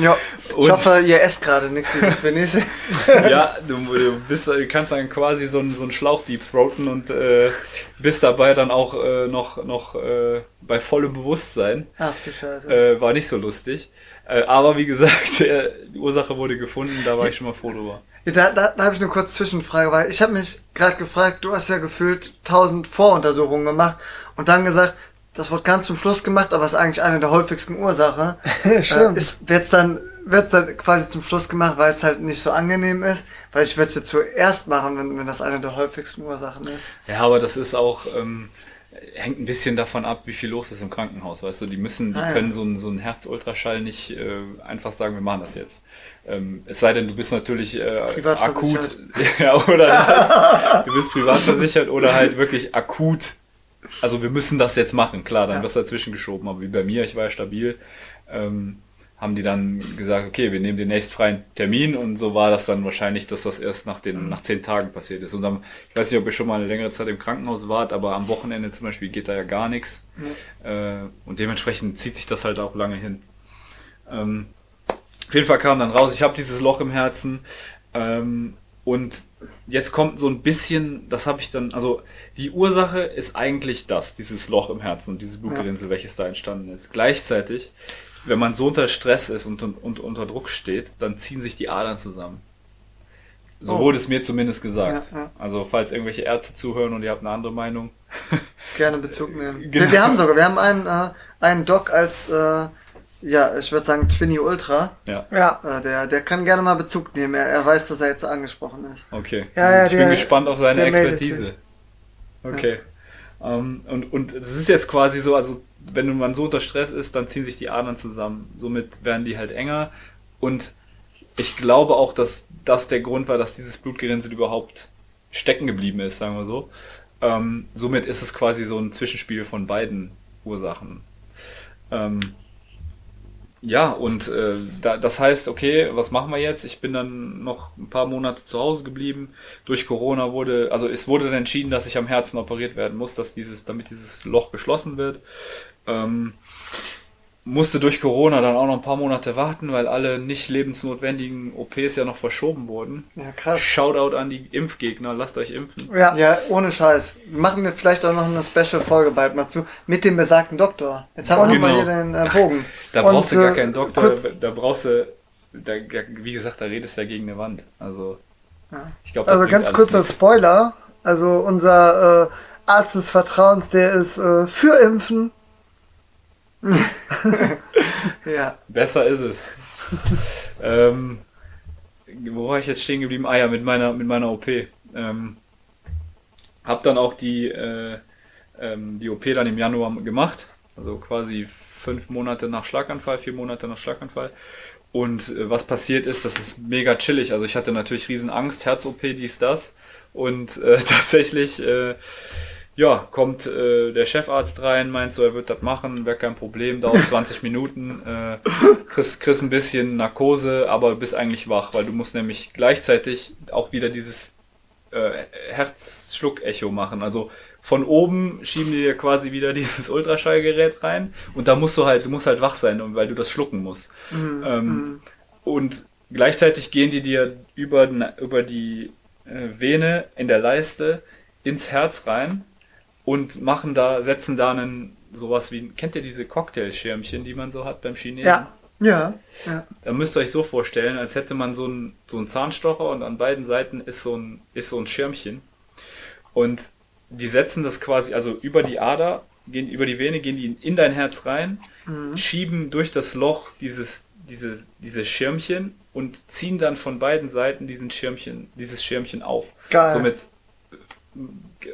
ja, ich hoffe, ihr esst gerade nichts, liebes Venice. ja, du, du, bist, du kannst dann quasi so einen, so einen Schlauch deepthroaten und äh, bist dabei dann auch äh, noch, noch äh, bei vollem Bewusstsein. Ach du Scheiße. Äh, war nicht so lustig. Äh, aber wie gesagt, die Ursache wurde gefunden, da war ich schon mal froh drüber. Da, da, da habe ich eine kurze Zwischenfrage, weil ich habe mich gerade gefragt, du hast ja gefühlt tausend Voruntersuchungen gemacht und dann gesagt, das wird ganz zum Schluss gemacht, aber ist eigentlich eine der häufigsten Ursachen. Stimmt. Äh, wird's dann, wird's dann quasi zum Schluss gemacht, weil es halt nicht so angenehm ist? Weil ich werde es ja zuerst machen, wenn, wenn das eine der häufigsten Ursachen ist. Ja, aber das ist auch, ähm, hängt ein bisschen davon ab, wie viel los ist im Krankenhaus, weißt du, die müssen, die ah, können so einen so Herzultraschall nicht äh, einfach sagen, wir machen das jetzt. Ähm, es sei denn, du bist natürlich äh, akut, ja, oder du bist privat versichert oder halt wirklich akut. Also wir müssen das jetzt machen, klar, dann ja. wirst du dazwischen geschoben, aber wie bei mir, ich war ja stabil. Ähm, haben die dann gesagt, okay, wir nehmen den nächstfreien Termin und so war das dann wahrscheinlich, dass das erst nach den nach zehn Tagen passiert ist. Und dann, ich weiß nicht, ob ihr schon mal eine längere Zeit im Krankenhaus wart, aber am Wochenende zum Beispiel geht da ja gar nichts. Mhm. Äh, und dementsprechend zieht sich das halt auch lange hin. Ähm, auf jeden Fall kam dann raus, ich habe dieses Loch im Herzen. Ähm, und jetzt kommt so ein bisschen, das habe ich dann, also die Ursache ist eigentlich das, dieses Loch im Herzen und dieses Blutgerinnsel, ja. welches da entstanden ist. Gleichzeitig, wenn man so unter Stress ist und, und, und unter Druck steht, dann ziehen sich die Adern zusammen. So oh. wurde es mir zumindest gesagt. Ja, ja. Also falls irgendwelche Ärzte zuhören und ihr habt eine andere Meinung. Gerne Bezug nehmen. Genau. Wir, wir, haben sogar, wir haben einen, äh, einen Doc als äh, ja, ich würde sagen Twinny Ultra. Ja. ja. Äh, der, der kann gerne mal Bezug nehmen. Er, er weiß, dass er jetzt angesprochen ist. Okay. Ja, ja, ich der, bin gespannt auf seine Expertise. Okay. Um, ähm, und, und es ist jetzt quasi so, also wenn man so unter Stress ist, dann ziehen sich die Adern zusammen. Somit werden die halt enger. Und ich glaube auch, dass das der Grund war, dass dieses Blutgerinnsel überhaupt stecken geblieben ist, sagen wir so. Ähm, somit ist es quasi so ein Zwischenspiel von beiden Ursachen. Ähm, ja, und äh, da, das heißt, okay, was machen wir jetzt? Ich bin dann noch ein paar Monate zu Hause geblieben. Durch Corona wurde, also es wurde dann entschieden, dass ich am Herzen operiert werden muss, dass dieses, damit dieses Loch geschlossen wird. Ähm, musste durch Corona dann auch noch ein paar Monate warten, weil alle nicht lebensnotwendigen OPs ja noch verschoben wurden. Ja, krass. Shoutout an die Impfgegner, lasst euch impfen. Ja, ja ohne Scheiß. Machen wir vielleicht auch noch eine Special-Folge bald mal zu, mit dem besagten Doktor. Jetzt haben wir genau. mal hier den äh, Bogen. da brauchst Und, du gar keinen Doktor, da brauchst du, da, wie gesagt, da redest du ja gegen eine Wand. Also, ja. ich glaube, Also ganz kurzer nichts. Spoiler. Also unser äh, Arzt des Vertrauens, der ist äh, für Impfen ja. Besser ist es. ähm, wo war ich jetzt stehen geblieben? Ah ja, mit meiner, mit meiner OP. Ähm, hab dann auch die, äh, ähm, die OP dann im Januar gemacht. Also quasi fünf Monate nach Schlaganfall, vier Monate nach Schlaganfall. Und äh, was passiert ist, das ist mega chillig. Also ich hatte natürlich riesen Angst, Herz-OP, dies, das. Und äh, tatsächlich äh, ja, kommt äh, der Chefarzt rein, meint so, er wird das machen, wäre kein Problem, dauert 20 Minuten, äh, kriegst, kriegst ein bisschen Narkose, aber bist eigentlich wach, weil du musst nämlich gleichzeitig auch wieder dieses äh, Herzschluck-Echo machen. Also von oben schieben die dir quasi wieder dieses Ultraschallgerät rein und da musst du halt, du musst halt wach sein, weil du das schlucken musst. Mhm. Ähm, mhm. und gleichzeitig gehen die dir über, über die äh, Vene in der Leiste ins Herz rein und machen da, setzen da einen sowas wie, kennt ihr diese Cocktailschirmchen, die man so hat beim Chinesen? Ja. Ja, ja. Da müsst ihr euch so vorstellen, als hätte man so einen, so einen Zahnstocher und an beiden Seiten ist so ein, ist so ein Schirmchen. Und die setzen das quasi, also über die Ader, gehen über die Vene, gehen die in dein Herz rein, mhm. schieben durch das Loch dieses, diese, dieses Schirmchen und ziehen dann von beiden Seiten diesen Schirmchen, dieses Schirmchen auf. Geil. Somit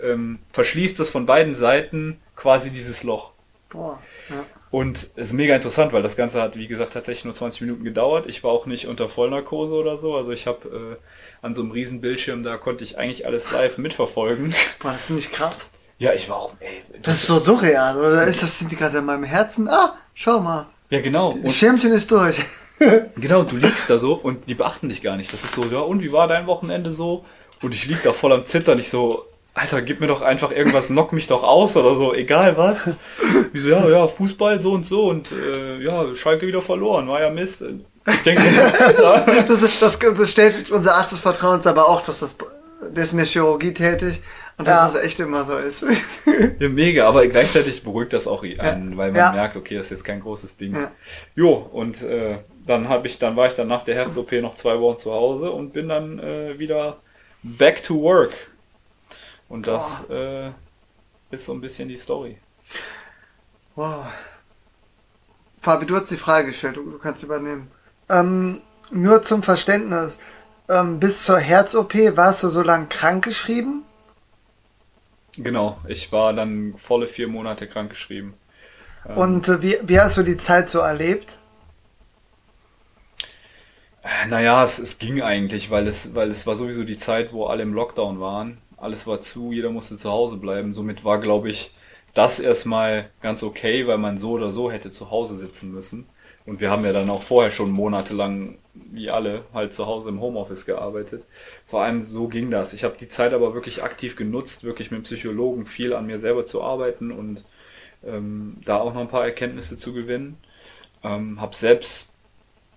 ähm, verschließt es von beiden Seiten quasi dieses Loch. Boah, ja. Und es ist mega interessant, weil das Ganze hat, wie gesagt, tatsächlich nur 20 Minuten gedauert. Ich war auch nicht unter Vollnarkose oder so. Also ich habe äh, an so einem riesen Bildschirm, da konnte ich eigentlich alles live mitverfolgen. Boah, das finde ich krass. Ja, ich war auch, ey. Das, das ist so surreal, oder? Ist das, sind die gerade in meinem Herzen? Ah, schau mal. Ja, genau. Das Schirmchen ist durch. genau, du liegst da so und die beachten dich gar nicht. Das ist so, ja, und wie war dein Wochenende so? Und ich lieg da voll am Zittern. Ich so, Alter, gib mir doch einfach irgendwas, knock mich doch aus oder so, egal was. Wie so, ja, ja, Fußball so und so und äh, ja, Schalke wieder verloren, war ja Mist. Ich denke, das, das, das, bestätigt unser Arzt des Vertrauens aber auch, dass das, der ist in der Chirurgie tätig und dass ja. das echt immer so ist. Ja, mega, aber gleichzeitig beruhigt das auch einen, ja. weil man ja. merkt, okay, das ist jetzt kein großes Ding. Ja. Jo, und äh, dann habe ich, dann war ich dann nach der Herz-OP noch zwei Wochen zu Hause und bin dann äh, wieder back to work. Und das äh, ist so ein bisschen die Story. Wow. Fabi, du hast die Frage gestellt, du, du kannst übernehmen. Ähm, nur zum Verständnis. Ähm, bis zur Herz-OP warst du so lange krankgeschrieben? Genau, ich war dann volle vier Monate krankgeschrieben. Ähm, Und äh, wie, wie hast du die Zeit so erlebt? Naja, es, es ging eigentlich, weil es, weil es war sowieso die Zeit, wo alle im Lockdown waren alles war zu, jeder musste zu Hause bleiben. Somit war, glaube ich, das erstmal ganz okay, weil man so oder so hätte zu Hause sitzen müssen. Und wir haben ja dann auch vorher schon monatelang, wie alle, halt zu Hause im Homeoffice gearbeitet. Vor allem so ging das. Ich habe die Zeit aber wirklich aktiv genutzt, wirklich mit Psychologen viel an mir selber zu arbeiten und ähm, da auch noch ein paar Erkenntnisse zu gewinnen. Ähm, habe selbst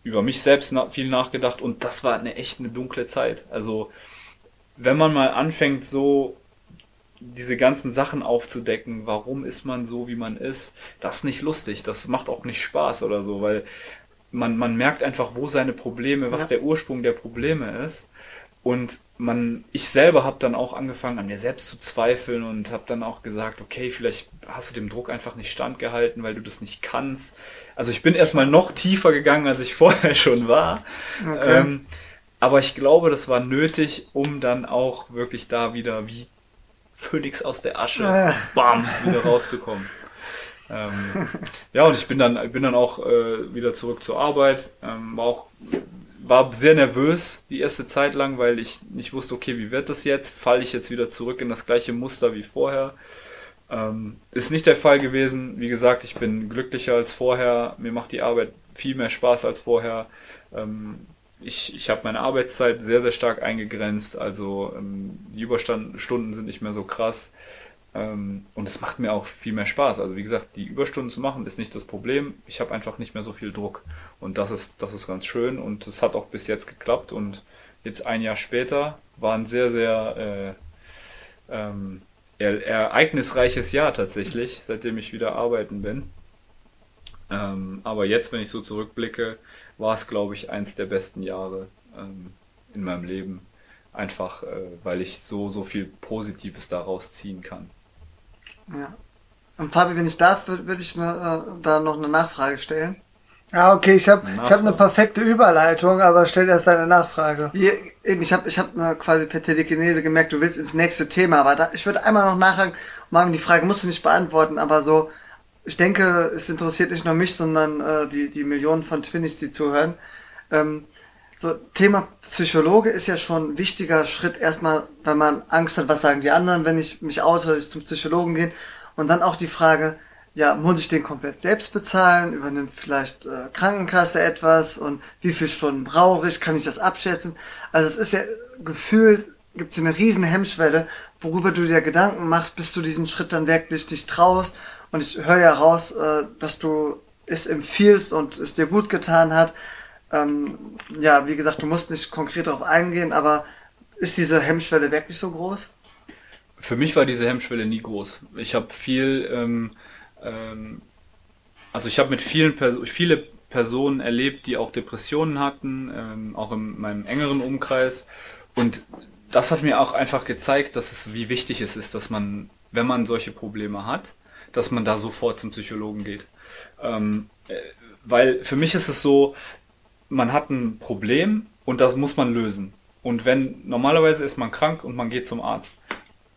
über mich selbst viel nachgedacht und das war eine echt eine dunkle Zeit. Also wenn man mal anfängt, so diese ganzen Sachen aufzudecken, warum ist man so, wie man ist, das ist nicht lustig, das macht auch nicht Spaß oder so, weil man, man merkt einfach, wo seine Probleme, was ja. der Ursprung der Probleme ist. Und man, ich selber habe dann auch angefangen, an mir selbst zu zweifeln und habe dann auch gesagt, okay, vielleicht hast du dem Druck einfach nicht standgehalten, weil du das nicht kannst. Also ich bin erstmal noch tiefer gegangen, als ich vorher schon war. Okay. Ähm, aber ich glaube, das war nötig, um dann auch wirklich da wieder wie Phönix aus der Asche, äh. bam, wieder rauszukommen. ähm, ja, und ich bin dann, bin dann auch äh, wieder zurück zur Arbeit, ähm, war auch war sehr nervös die erste Zeit lang, weil ich nicht wusste, okay, wie wird das jetzt? Falle ich jetzt wieder zurück in das gleiche Muster wie vorher? Ähm, ist nicht der Fall gewesen. Wie gesagt, ich bin glücklicher als vorher. Mir macht die Arbeit viel mehr Spaß als vorher. Ähm, ich ich habe meine Arbeitszeit sehr, sehr stark eingegrenzt. Also ähm, die Überstunden sind nicht mehr so krass. Ähm, und es macht mir auch viel mehr Spaß. Also wie gesagt, die Überstunden zu machen ist nicht das Problem. Ich habe einfach nicht mehr so viel Druck. Und das ist, das ist ganz schön und es hat auch bis jetzt geklappt. Und jetzt ein Jahr später war ein sehr, sehr äh, ähm, ereignisreiches Jahr tatsächlich, seitdem ich wieder arbeiten bin. Ähm, aber jetzt, wenn ich so zurückblicke, war es, glaube ich, eins der besten Jahre ähm, in meinem Leben. Einfach, äh, weil ich so, so viel Positives daraus ziehen kann. Ja. Und Fabi, wenn ich darf, würde würd ich ne, da noch eine Nachfrage stellen. Ah, okay, ich habe ich hab eine perfekte Überleitung, aber stell erst deine Nachfrage. Hier, eben, ich habe ich hab ne, quasi per Telekinese gemerkt, du willst ins nächste Thema, aber da, ich würde einmal noch nachhaken, Marvin, die Frage musst du nicht beantworten, aber so, ich denke, es interessiert nicht nur mich, sondern äh, die, die Millionen von Twinnies, die zuhören. Ähm, so, Thema Psychologe ist ja schon ein wichtiger Schritt erstmal, wenn man Angst hat, was sagen die anderen, wenn ich mich oute, dass ich zum Psychologen gehe. Und dann auch die Frage, ja, muss ich den komplett selbst bezahlen? Übernimmt vielleicht äh, Krankenkasse etwas? Und wie viele Stunden brauche ich? Kann ich das abschätzen? Also es ist ja gefühlt, gibt es eine riesen Hemmschwelle, worüber du dir Gedanken machst, bis du diesen Schritt dann wirklich dich traust. Und ich höre ja raus, äh, dass du es empfiehlst und es dir gut getan hat. Ähm, ja, wie gesagt, du musst nicht konkret darauf eingehen, aber ist diese Hemmschwelle wirklich so groß? Für mich war diese Hemmschwelle nie groß. Ich habe viel, ähm, ähm, also ich habe mit vielen Personen, viele Personen erlebt, die auch Depressionen hatten, ähm, auch in meinem engeren Umkreis. Und das hat mir auch einfach gezeigt, dass es, wie wichtig es ist, dass man, wenn man solche Probleme hat, dass man da sofort zum Psychologen geht. Ähm, äh, weil für mich ist es so, man hat ein Problem und das muss man lösen. Und wenn normalerweise ist man krank und man geht zum Arzt.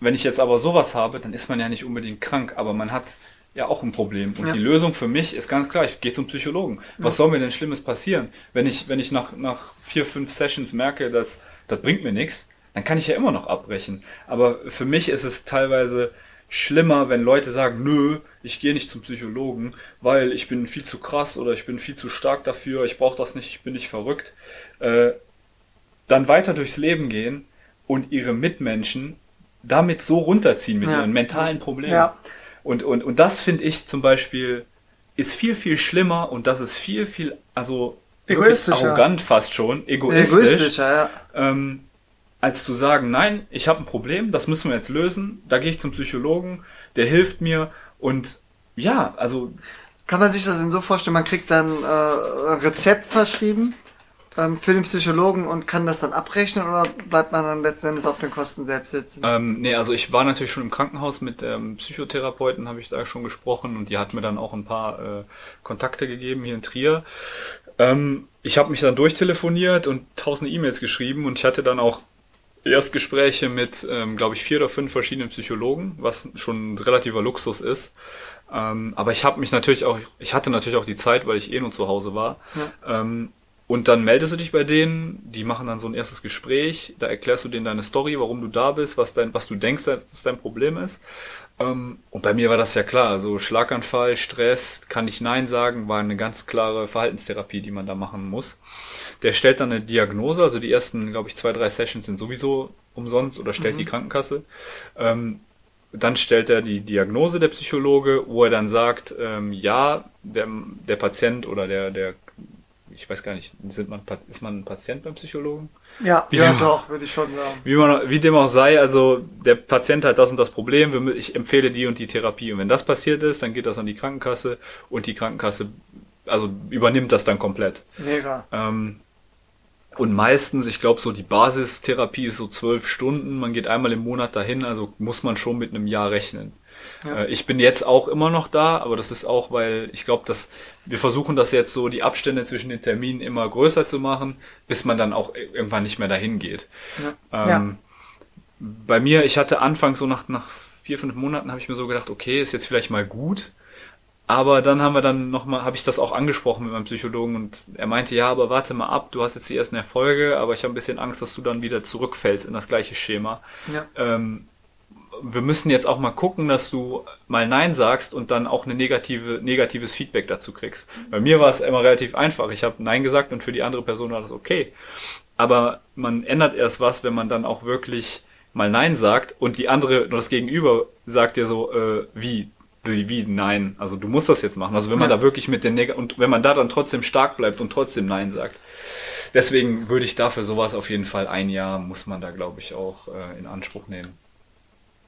Wenn ich jetzt aber sowas habe, dann ist man ja nicht unbedingt krank, aber man hat ja auch ein Problem. Und ja. die Lösung für mich ist ganz klar, ich gehe zum Psychologen. Ja. Was soll mir denn Schlimmes passieren? Wenn ich, wenn ich nach, nach vier, fünf Sessions merke, dass das bringt mir nichts, dann kann ich ja immer noch abbrechen. Aber für mich ist es teilweise schlimmer, wenn Leute sagen, nö, ich gehe nicht zum Psychologen, weil ich bin viel zu krass oder ich bin viel zu stark dafür, ich brauche das nicht, ich bin nicht verrückt, äh, dann weiter durchs Leben gehen und ihre Mitmenschen damit so runterziehen mit ja. ihren mentalen Problemen. Ja. Und, und, und das finde ich zum Beispiel ist viel, viel schlimmer und das ist viel, viel, also arrogant fast schon, egoistisch. Egoistischer, ja. Ähm, als zu sagen, nein, ich habe ein Problem, das müssen wir jetzt lösen, da gehe ich zum Psychologen, der hilft mir und ja, also. Kann man sich das denn so vorstellen, man kriegt dann äh, ein Rezept verschrieben ähm, für den Psychologen und kann das dann abrechnen oder bleibt man dann letzten Endes auf den Kosten selbst sitzen? Ähm, nee, also ich war natürlich schon im Krankenhaus mit dem Psychotherapeuten, habe ich da schon gesprochen und die hat mir dann auch ein paar äh, Kontakte gegeben hier in Trier. Ähm, ich habe mich dann durchtelefoniert und tausende E-Mails geschrieben und ich hatte dann auch Erstgespräche mit, ähm, glaube ich, vier oder fünf verschiedenen Psychologen, was schon ein relativer Luxus ist. Ähm, aber ich habe mich natürlich auch, ich hatte natürlich auch die Zeit, weil ich eh nur zu Hause war. Ja. Ähm, und dann meldest du dich bei denen, die machen dann so ein erstes Gespräch, da erklärst du denen deine Story, warum du da bist, was dein, was du denkst, dass dein Problem ist. Ähm, und bei mir war das ja klar, also Schlaganfall, Stress, kann ich Nein sagen, war eine ganz klare Verhaltenstherapie, die man da machen muss. Der stellt dann eine Diagnose, also die ersten, glaube ich, zwei, drei Sessions sind sowieso umsonst oder stellt mhm. die Krankenkasse. Ähm, dann stellt er die Diagnose der Psychologe, wo er dann sagt, ähm, ja, der, der Patient oder der, der ich weiß gar nicht, sind man, ist man ein Patient beim Psychologen? Ja, Wie ja dem- doch, würde ich schon sagen. Wie, man, wie dem auch sei, also der Patient hat das und das Problem, ich empfehle die und die Therapie. Und wenn das passiert ist, dann geht das an die Krankenkasse und die Krankenkasse also übernimmt das dann komplett. Mega. Ähm, und meistens, ich glaube, so die Basistherapie ist so zwölf Stunden. Man geht einmal im Monat dahin, also muss man schon mit einem Jahr rechnen. Ja. Äh, ich bin jetzt auch immer noch da, aber das ist auch, weil ich glaube, dass wir versuchen das jetzt so, die Abstände zwischen den Terminen immer größer zu machen, bis man dann auch irgendwann nicht mehr dahin geht. Ja. Ähm, Bei mir, ich hatte anfangs so nach, nach vier, fünf Monaten, habe ich mir so gedacht, okay, ist jetzt vielleicht mal gut. Aber dann haben wir dann nochmal, habe ich das auch angesprochen mit meinem Psychologen und er meinte, ja, aber warte mal ab, du hast jetzt die ersten Erfolge, aber ich habe ein bisschen Angst, dass du dann wieder zurückfällst in das gleiche Schema. Ja. Ähm, wir müssen jetzt auch mal gucken, dass du mal Nein sagst und dann auch eine negative, negatives Feedback dazu kriegst. Bei mir war es immer relativ einfach. Ich habe Nein gesagt und für die andere Person war das okay. Aber man ändert erst was, wenn man dann auch wirklich mal Nein sagt und die andere, das Gegenüber sagt dir so, äh, wie, wie, Nein. Also du musst das jetzt machen. Also wenn man Ja. da wirklich mit den Neg und wenn man da dann trotzdem stark bleibt und trotzdem Nein sagt. Deswegen würde ich dafür sowas auf jeden Fall ein Jahr muss man da glaube ich auch äh, in Anspruch nehmen.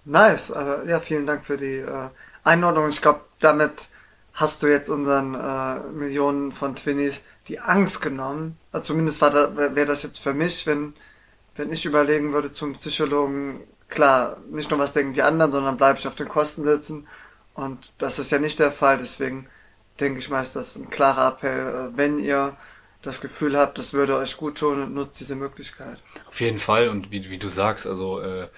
Nice, aber ja, vielen Dank für die äh, Einordnung. Ich glaube, damit hast du jetzt unseren äh, Millionen von Twinnies die Angst genommen. Also zumindest war da, wäre das jetzt für mich, wenn, wenn ich überlegen würde zum Psychologen, klar, nicht nur was denken die anderen, sondern bleibe ich auf den Kosten sitzen. Und das ist ja nicht der Fall, deswegen denke ich mal, ist das ein klarer Appell, äh, wenn ihr das Gefühl habt, das würde euch gut tun, nutzt diese Möglichkeit. Auf jeden Fall und wie, wie du sagst, also äh,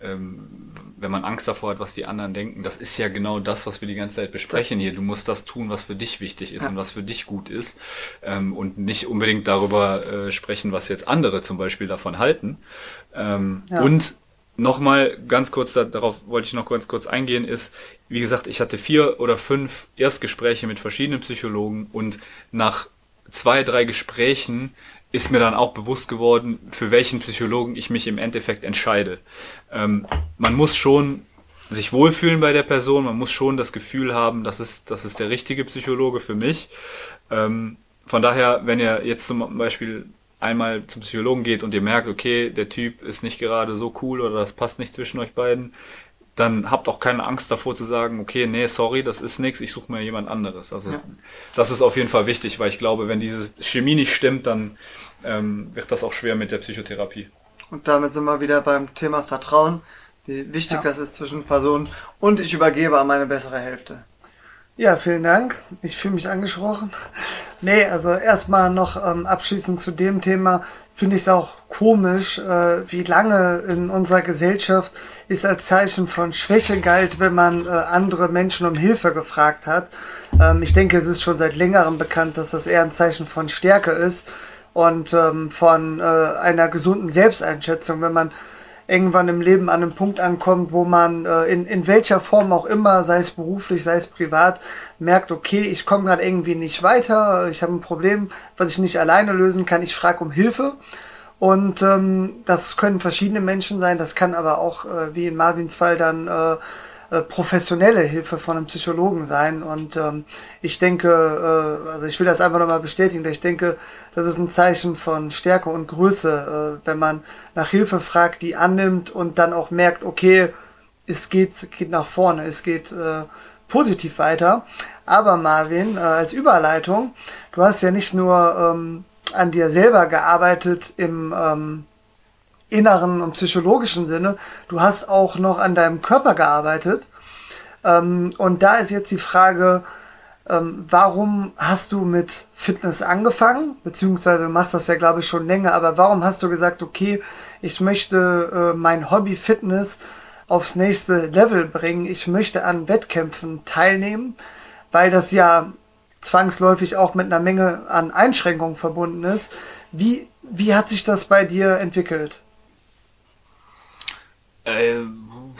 ähm, wenn man Angst davor hat, was die anderen denken, das ist ja genau das, was wir die ganze Zeit besprechen hier. Du musst das tun, was für dich wichtig ist Ja. und was für dich gut ist ähm, und nicht unbedingt darüber äh, sprechen, was jetzt andere zum Beispiel davon halten. Ähm, Ja. Und nochmal ganz kurz, da, darauf wollte ich noch ganz kurz eingehen, ist, wie gesagt, ich hatte vier oder fünf Erstgespräche mit verschiedenen Psychologen und nach zwei, drei Gesprächen ist mir dann auch bewusst geworden, für welchen Psychologen ich mich im Endeffekt entscheide. Ähm, man muss schon sich wohlfühlen bei der Person, man muss schon das Gefühl haben, das ist, das ist der richtige Psychologe für mich. Ähm, von daher, wenn ihr jetzt zum Beispiel einmal zum Psychologen geht und ihr merkt, okay, der Typ ist nicht gerade so cool oder das passt nicht zwischen euch beiden, dann habt auch keine Angst davor zu sagen, okay, nee, sorry, das ist nix, ich suche mir jemand anderes. Also Ja. das ist auf jeden Fall wichtig, weil ich glaube, wenn diese Chemie nicht stimmt, dann ähm, wird das auch schwer mit der Psychotherapie. Und damit sind wir wieder beim Thema Vertrauen, wie wichtig Ja. das ist zwischen Personen. Und ich übergebe an meine bessere Hälfte. Ja, vielen Dank. Ich fühle mich angesprochen. Nee, also erstmal noch ähm, abschließend zu dem Thema finde ich es auch komisch, äh, wie lange in unserer Gesellschaft es als Zeichen von Schwäche galt, wenn man äh, andere Menschen um Hilfe gefragt hat. Ähm, ich denke, es ist schon seit längerem bekannt, dass das eher ein Zeichen von Stärke ist und ähm, von äh, einer gesunden Selbsteinschätzung, wenn man irgendwann im Leben an einem Punkt ankommt, wo man äh, in, in welcher Form auch immer, sei es beruflich, sei es privat, merkt, okay, ich komme gerade irgendwie nicht weiter, ich habe ein Problem, was ich nicht alleine lösen kann, ich frage um Hilfe. Und ähm, das können verschiedene Menschen sein, das kann aber auch, äh, wie in Marvins Fall, dann äh, professionelle Hilfe von einem Psychologen sein. Und ähm, ich denke, äh, also ich will das einfach nochmal bestätigen, ich denke, das ist ein Zeichen von Stärke und Größe, äh, wenn man nach Hilfe fragt, die annimmt und dann auch merkt, okay, es geht, geht nach vorne, es geht äh, positiv weiter. Aber Marvin, äh, als Überleitung, du hast ja nicht nur ähm, an dir selber gearbeitet im ähm, inneren und psychologischen Sinne, du hast auch noch an deinem Körper gearbeitet. Ähm, und da ist jetzt die Frage, ähm, warum hast du mit Fitness angefangen? Beziehungsweise machst das ja, glaube ich, schon länger, aber warum hast du gesagt, okay, ich möchte äh, mein Hobby Fitness aufs nächste Level bringen, ich möchte an Wettkämpfen teilnehmen, weil das ja zwangsläufig auch mit einer Menge an Einschränkungen verbunden ist. Wie, wie hat sich das bei dir entwickelt? Äh,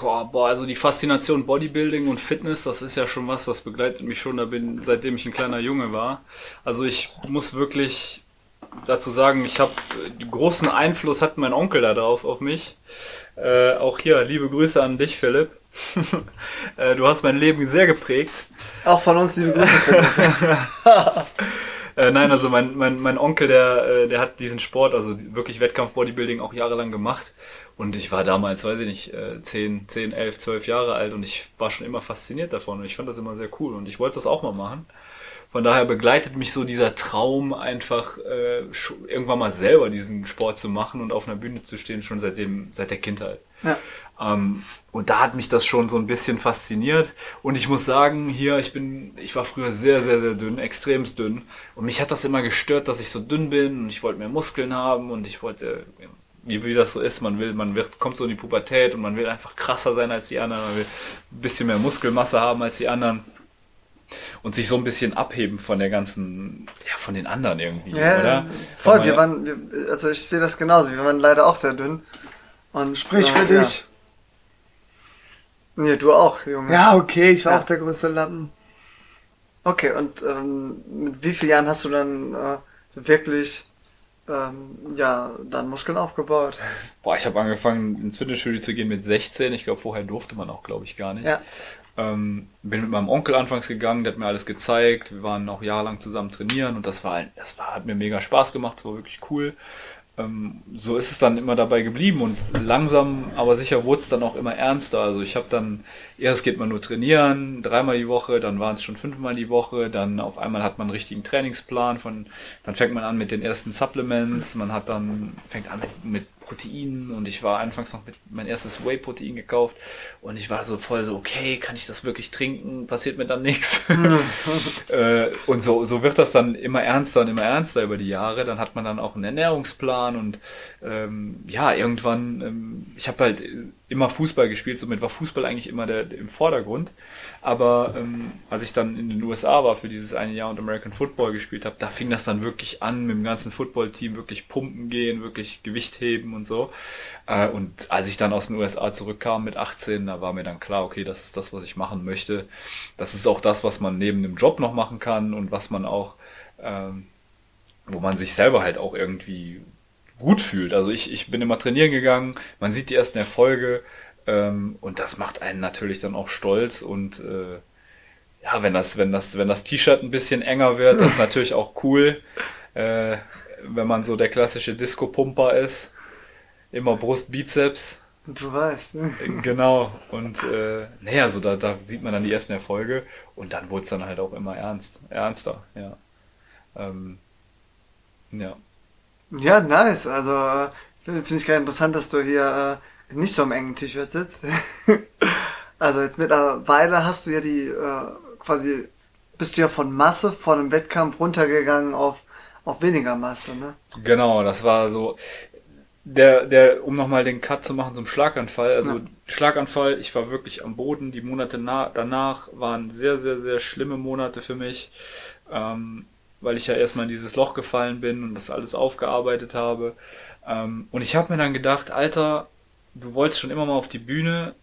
boah, boah, also die Faszination Bodybuilding und Fitness, das ist ja schon was, das begleitet mich schon, da bin, seitdem ich ein kleiner Junge war. Also ich muss wirklich dazu sagen, ich habe großen Einfluss hat mein Onkel da drauf auf mich. Äh, auch hier, liebe Grüße an dich, Philipp. äh, du hast mein Leben sehr geprägt. Auch von uns liebe Grüße. Philipp. Äh, nein, also mein, mein, mein Onkel, der, äh, der hat diesen Sport, also wirklich Wettkampf-Bodybuilding auch jahrelang gemacht. Und ich war damals, weiß ich nicht, äh, 10, 10, 11, 12 Jahre alt und ich war schon immer fasziniert davon und ich fand das immer sehr cool und ich wollte das auch mal machen. Von daher begleitet mich so dieser Traum, einfach äh, irgendwann mal selber diesen Sport zu machen und auf einer Bühne zu stehen, schon seitdem, seit der Kindheit. Ja. Ähm, und da hat mich das schon so ein bisschen fasziniert. Und ich muss sagen, hier, ich bin, ich war früher sehr, sehr, sehr dünn, extremst dünn. Und mich hat das immer gestört, dass ich so dünn bin und ich wollte mehr Muskeln haben und ich wollte, wie, wie das so ist, man will, man wird, kommt so in die Pubertät und man will einfach krasser sein als die anderen, man will ein bisschen mehr Muskelmasse haben als die anderen und sich so ein bisschen abheben von der ganzen, ja, von den anderen irgendwie, Ja, oder? voll, Weil wir man- waren, wir, also ich sehe das genauso, wir waren leider auch sehr dünn. Und, Sprich äh, für ja. dich. Nee, du auch, Junge. Ja, okay, ich war Ja. auch der größte Lappen. Okay, und ähm, mit wie vielen Jahren hast du dann äh, wirklich ähm, ja, dann Muskeln aufgebaut? Boah, ich habe angefangen ins Fitnessstudio zu gehen mit 16. Ich glaube, vorher durfte man auch, glaube ich, gar nicht. Ja. Ähm, bin mit meinem Onkel anfangs gegangen, der hat mir alles gezeigt. Wir waren auch jahrelang zusammen trainieren und das war, das war, hat mir mega Spaß gemacht, das war wirklich cool. Ähm, so ist es dann immer dabei geblieben und langsam, aber sicher wurde es dann auch immer ernster. Also ich habe dann, erst geht man nur trainieren, dreimal die Woche, dann waren es schon fünfmal die Woche, dann auf einmal hat man einen richtigen Trainingsplan, von, dann fängt man an mit den ersten Supplements, man hat dann, fängt an mit, mit Proteinen und ich war anfangs noch mit mein erstes Whey-Protein gekauft und ich war so voll so, okay, kann ich das wirklich trinken? Passiert mir dann nichts? Äh, und so, so wird das dann immer ernster und immer ernster über die Jahre. Dann hat man dann auch einen Ernährungsplan und ähm, ja, irgendwann, ähm, ich habe halt immer Fußball gespielt, somit war Fußball eigentlich immer der, im Vordergrund. Aber ähm, als ich dann in den USA war für dieses eine Jahr und American Football gespielt habe, da fing das dann wirklich an mit dem ganzen Footballteam, wirklich pumpen gehen, wirklich Gewicht heben und so. Äh, und als ich dann aus den USA zurückkam mit 18, da war mir dann klar, okay, das ist das, was ich machen möchte. Das ist auch das, was man neben dem Job noch machen kann und was man auch, ähm, wo man sich selber halt auch irgendwie gut fühlt. Also ich, ich bin immer trainieren gegangen, man sieht die ersten Erfolge ähm, und das macht einen natürlich dann auch stolz und äh, ja, wenn das, wenn das, wenn das T-Shirt ein bisschen enger wird, das ist natürlich auch cool, äh, wenn man so der klassische Disco-Pumper ist. Immer Brust, Bizeps, Du weißt, ne? genau. Und äh, naja, so da, da sieht man dann die ersten Erfolge und dann wurde es dann halt auch immer ernst, ernster, ja. Ähm, ja. Ja, nice. Also äh, finde find ich gerade interessant, dass du hier äh, nicht so im engen T-Shirt sitzt. also jetzt mittlerweile hast du ja die äh, quasi bist du ja von Masse von einem Wettkampf runtergegangen auf auf weniger Masse, ne? Genau, das war so. Der, der, um nochmal den Cut zu machen zum Schlaganfall, also Ja. Schlaganfall, ich war wirklich am Boden. Die Monate na danach waren sehr, sehr, sehr schlimme Monate für mich, ähm, weil ich ja erstmal in dieses Loch gefallen bin und das alles aufgearbeitet habe. Ähm, und ich habe mir dann gedacht, Alter, du wolltest schon immer mal auf die Bühne,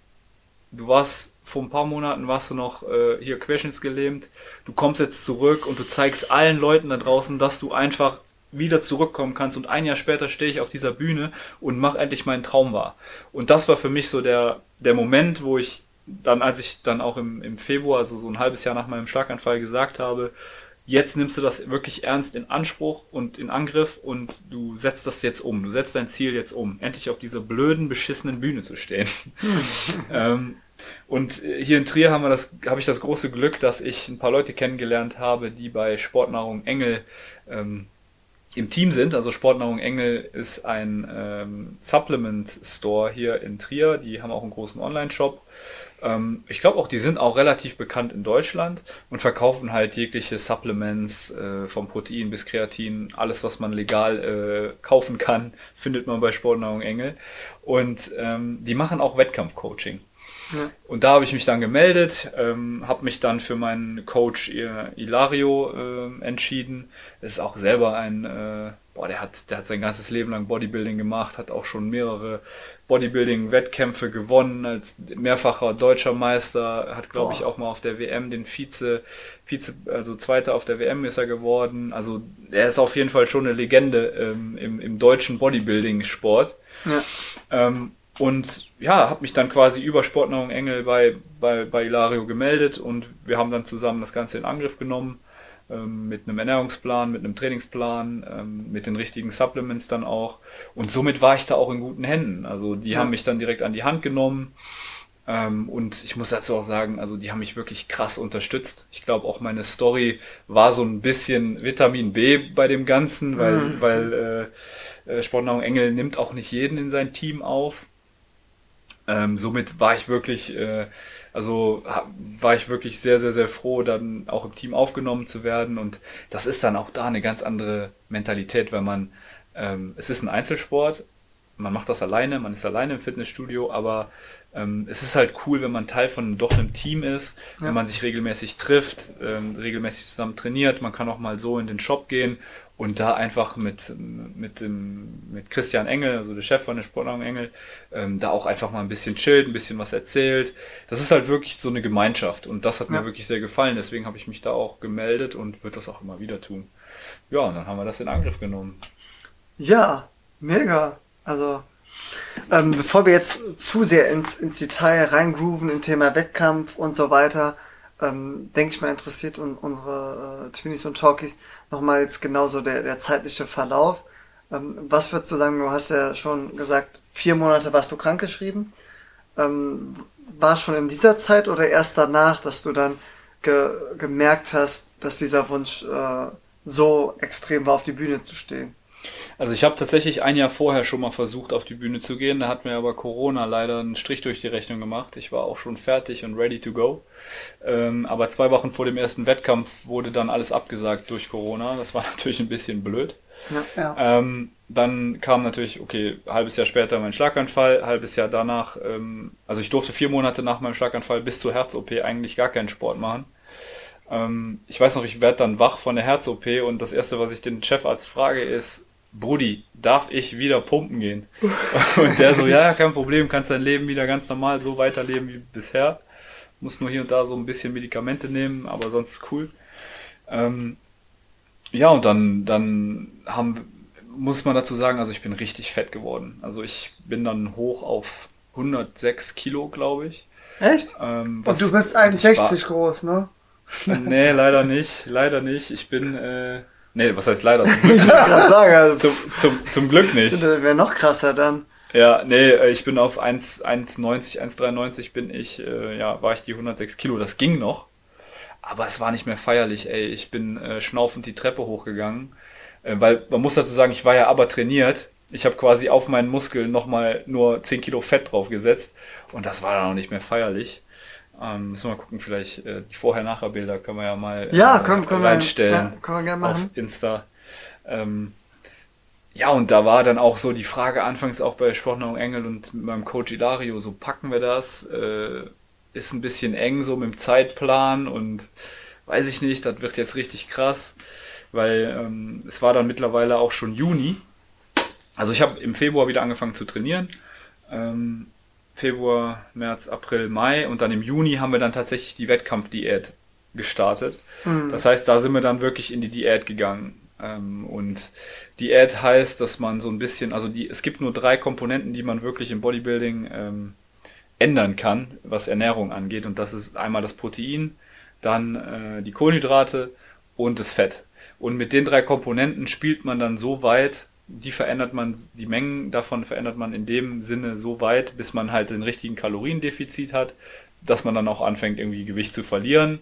du warst vor ein paar Monaten warst du noch äh, hier querschnittsgelähmt, du kommst jetzt zurück und du zeigst allen Leuten da draußen, dass du einfach wieder zurückkommen kannst und ein Jahr später stehe ich auf dieser Bühne und mach endlich meinen Traum wahr. Und das war für mich so der, der Moment, wo ich dann, als ich dann auch im, im Februar, also so ein halbes Jahr nach meinem Schlaganfall gesagt habe, jetzt nimmst du das wirklich ernst in Anspruch und in Angriff und du setzt das jetzt um. Du setzt dein Ziel jetzt um, endlich auf dieser blöden, beschissenen Bühne zu stehen. ähm, und äh, hier in Trier haben wir das, habe ich das große Glück, dass ich ein paar Leute kennengelernt habe, die bei Sportnahrung Engel ähm, im Team sind. Also Sportnahrung Engel ist ein ähm, Supplement Store hier in Trier. Die haben auch einen großen Online-Shop. Ähm, ich glaube auch, die sind auch relativ bekannt in Deutschland und verkaufen halt jegliche Supplements, äh, vom Protein bis Kreatin, alles, was man legal äh, kaufen kann, findet man bei Sportnahrung Engel. Und ähm, die machen auch Wettkampfcoaching. Ja. Und da habe ich mich dann gemeldet, ähm, habe mich dann für meinen Coach äh, Ilario ähm, entschieden. Ist auch selber ein, äh, boah, der hat, der hat sein ganzes Leben lang Bodybuilding gemacht, hat auch schon mehrere Bodybuilding-Wettkämpfe gewonnen als mehrfacher deutscher Meister, hat glaube ich auch mal auf der WM den Vize, Vize, also Zweiter auf der WM ist er geworden. Also er ist auf jeden Fall schon eine Legende ähm, im, im deutschen Bodybuilding-Sport. Ja. Ähm, und ja, habe mich dann quasi über Sportnahrung Engel bei, bei, bei Ilario gemeldet und wir haben dann zusammen das Ganze in Angriff genommen. ähm, mit einem Ernährungsplan, mit einem Trainingsplan, ähm, mit den richtigen Supplements dann auch. Und somit war ich da auch in guten Händen. Also die Ja. haben mich dann direkt an die Hand genommen. Ähm, und ich muss dazu auch sagen, also die haben mich wirklich krass unterstützt. Ich glaube auch meine Story war so ein bisschen Vitamin B bei dem Ganzen, weil, Mhm. weil äh, äh, Sportnahrung Engel nimmt auch nicht jeden in sein Team auf. Ähm, somit war ich wirklich, äh, also war ich wirklich sehr, sehr, sehr froh, dann auch im Team aufgenommen zu werden. Und das ist dann auch da eine ganz andere Mentalität, wenn man, ähm, es ist ein Einzelsport, man macht das alleine, man ist alleine im Fitnessstudio, aber ähm, es ist halt cool, wenn man Teil von doch einem Team ist, Ja. wenn man sich regelmäßig trifft, ähm, regelmäßig zusammen trainiert, man kann auch mal so in den Shop gehen und da einfach mit, mit dem, mit Christian Engel, also der Chef von der Sportnahrung Engel, ähm, da auch einfach mal ein bisschen chillt, ein bisschen was erzählt. Das ist halt wirklich so eine Gemeinschaft und das hat Ja. mir wirklich sehr gefallen, deswegen habe ich mich da auch gemeldet und würde das auch immer wieder tun. Ja, und dann haben wir das in Angriff genommen. Ja, mega. Also, ähm, bevor wir jetzt zu sehr ins, ins Detail reingrooven im Thema Wettkampf und so weiter, ähm, denke ich mal interessiert un unsere äh, Twinies und Talkies nochmal jetzt genauso der, der zeitliche Verlauf. Ähm, was würdest du sagen, du hast ja schon gesagt, vier Monate warst du krankgeschrieben. Ähm, war schon in dieser Zeit oder erst danach, dass du dann ge gemerkt hast, dass dieser Wunsch äh, so extrem war, auf die Bühne zu stehen? Also ich habe tatsächlich ein Jahr vorher schon mal versucht, auf die Bühne zu gehen. Da hat mir aber Corona leider einen Strich durch die Rechnung gemacht. Ich war auch schon fertig und ready to go. Ähm, aber zwei Wochen vor dem ersten Wettkampf wurde dann alles abgesagt durch Corona. Das war natürlich ein bisschen blöd. Ja. Ja. Ähm, dann kam natürlich, okay, halbes Jahr später mein Schlaganfall, halbes Jahr danach, ähm, also ich durfte vier Monate nach meinem Schlaganfall bis zur Herz-OP eigentlich gar keinen Sport machen. Ähm, ich weiß noch, ich werde dann wach von der Herz-OP und das erste, was ich den Chefarzt frage, ist, Brudi, darf ich wieder pumpen gehen? Und der so, ja, kein Problem, kannst dein Leben wieder ganz normal so weiterleben wie bisher. Muss nur hier und da so ein bisschen Medikamente nehmen, aber sonst ist cool. Ähm, ja, und dann, dann haben, muss man dazu sagen, also ich bin richtig fett geworden. Also ich bin dann hoch auf 106 Kilo, glaube ich. Echt? Ähm, Und du bist ich war- 61 groß, ne? Nee, leider nicht. Leider nicht. Ich bin, äh, nee, was heißt leider? Zum Ich Glück, wollte gerade sagen, also, zum, zum, zum Glück nicht. wäre noch krasser dann. Ja, nee, äh, ich bin auf 1 1,90, 1,93 bin ich, äh, ja, war ich die 106 Kilo. Das ging noch. Aber es war nicht mehr feierlich, ey. Ich bin äh, schnaufend die Treppe hochgegangen. Äh, weil man muss dazu sagen, ich war ja aber trainiert. Ich habe quasi auf meinen Muskeln nochmal nur 10 Kilo Fett draufgesetzt. Und das war dann auch nicht mehr feierlich. Ähm, müssen wir mal gucken, vielleicht äh, die Vorher-Nachher-Bilder können wir ja mal Ja, äh, können, können, wir, reinstellen ja, können wir gerne auf. Insta. Ähm, ja, und da war dann auch so die Frage anfangs auch bei Sportnahrung Engel und mit meinem Coach Ilario, so packen wir das? Äh, ist ein bisschen eng so mit dem Zeitplan und weiß ich nicht, das wird jetzt richtig krass, weil ähm, es war dann mittlerweile auch schon Juni. Also ich habe im Februar wieder angefangen zu trainieren. Ähm, Februar, März, April, Mai und dann im Juni haben wir dann tatsächlich die Wettkampfdiät gestartet. Mhm. Das heißt, da sind wir dann wirklich in die Diät gegangen. Ähm, und Diät heißt, dass man so ein bisschen, also die, es gibt nur drei Komponenten, die man wirklich im Bodybuilding ähm, ändern kann, was Ernährung angeht. Und das ist einmal das Protein, dann äh, die Kohlenhydrate und das Fett. Und mit den drei Komponenten spielt man dann so weit, die verändert man, die Mengen davon verändert man in dem Sinne so weit, bis man halt den richtigen Kaloriendefizit hat, dass man dann auch anfängt, irgendwie Gewicht zu verlieren.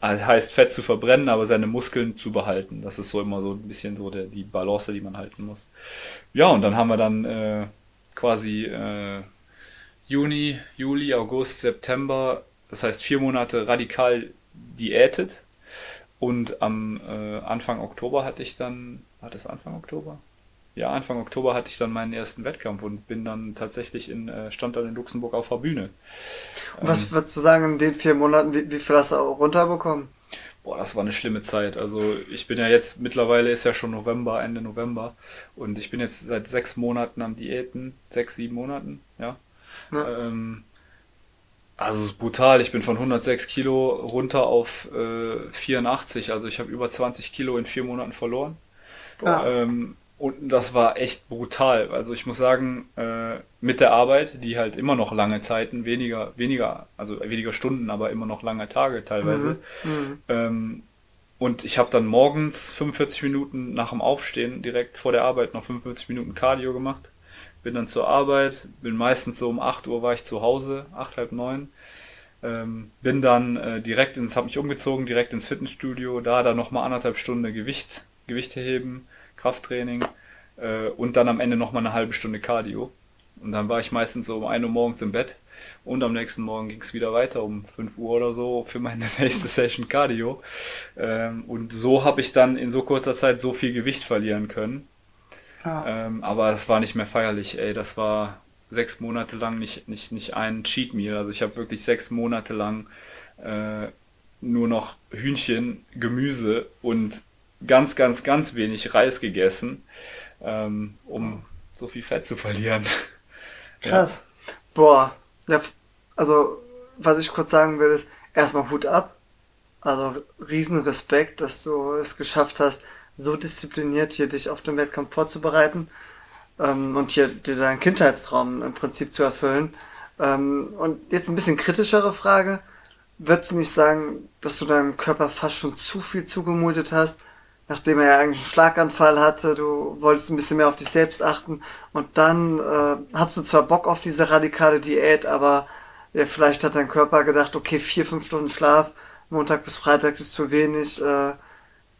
Also heißt Fett zu verbrennen, aber seine Muskeln zu behalten. Das ist so immer so ein bisschen so der, die Balance, die man halten muss. Ja, und dann haben wir dann äh, quasi äh, Juni, Juli, August, September, das heißt vier Monate radikal diätet. Und am äh, Anfang Oktober hatte ich dann, war das Anfang Oktober? Ja, Anfang Oktober hatte ich dann meinen ersten Wettkampf und bin dann tatsächlich in, äh, stand dann in Luxemburg auf der Bühne. Und was würdest du sagen, in den vier Monaten, wie, wie viel hast du auch runterbekommen? Boah, das war eine schlimme Zeit. Also ich bin ja jetzt, mittlerweile ist ja schon November, Ende November. Und ich bin jetzt seit sechs Monaten am Diäten. Sechs, sieben Monaten, ja. Ja. Ähm, also es ist brutal. Ich bin von 106 Kilo runter auf äh, 84. Also ich habe über 20 Kilo in vier Monaten verloren. Ja. Ähm, und das war echt brutal. Also ich muss sagen, äh, mit der Arbeit, die halt immer noch lange Zeiten, weniger, weniger, also weniger Stunden, aber immer noch lange Tage teilweise, Mhm. ähm, und ich habe dann morgens 45 Minuten nach dem Aufstehen direkt vor der Arbeit noch 45 Minuten Cardio gemacht. Bin dann zur Arbeit, bin meistens so um 8 Uhr war ich zu Hause, 8, halb 9. Ähm, bin dann äh, direkt ins, habe mich umgezogen, direkt ins Fitnessstudio, da dann nochmal anderthalb Stunden Gewicht, Gewichte heben, Krafttraining äh, und dann am Ende nochmal eine halbe Stunde Cardio. Und dann war ich meistens so um 1 Uhr morgens im Bett und am nächsten Morgen ging es wieder weiter um 5 Uhr oder so für meine nächste Session Cardio. Ähm, und so habe ich dann in so kurzer Zeit so viel Gewicht verlieren können. Ja. Ähm, aber das war nicht mehr feierlich, ey. Das war sechs Monate lang nicht, nicht, nicht ein Cheat Meal. Also ich habe wirklich sechs Monate lang äh, nur noch Hühnchen, Gemüse und ganz, ganz, ganz wenig Reis gegessen, ähm, um so viel Fett zu verlieren. Krass. Ja. Boah. Ja, also, was ich kurz sagen will, ist erstmal Hut ab. Also riesen Respekt, dass du es geschafft hast, so diszipliniert hier dich auf den Wettkampf vorzubereiten ähm, und hier dir deinen Kindheitstraum im Prinzip zu erfüllen. Ähm, und jetzt ein bisschen kritischere Frage. Würdest du nicht sagen, dass du deinem Körper fast schon zu viel zugemutet hast, nachdem er ja eigentlich einen Schlaganfall hatte, du wolltest ein bisschen mehr auf dich selbst achten und dann äh, hast du zwar Bock auf diese radikale Diät, aber ja, vielleicht hat dein Körper gedacht, okay, vier, fünf Stunden Schlaf, Montag bis Freitag ist zu wenig, äh,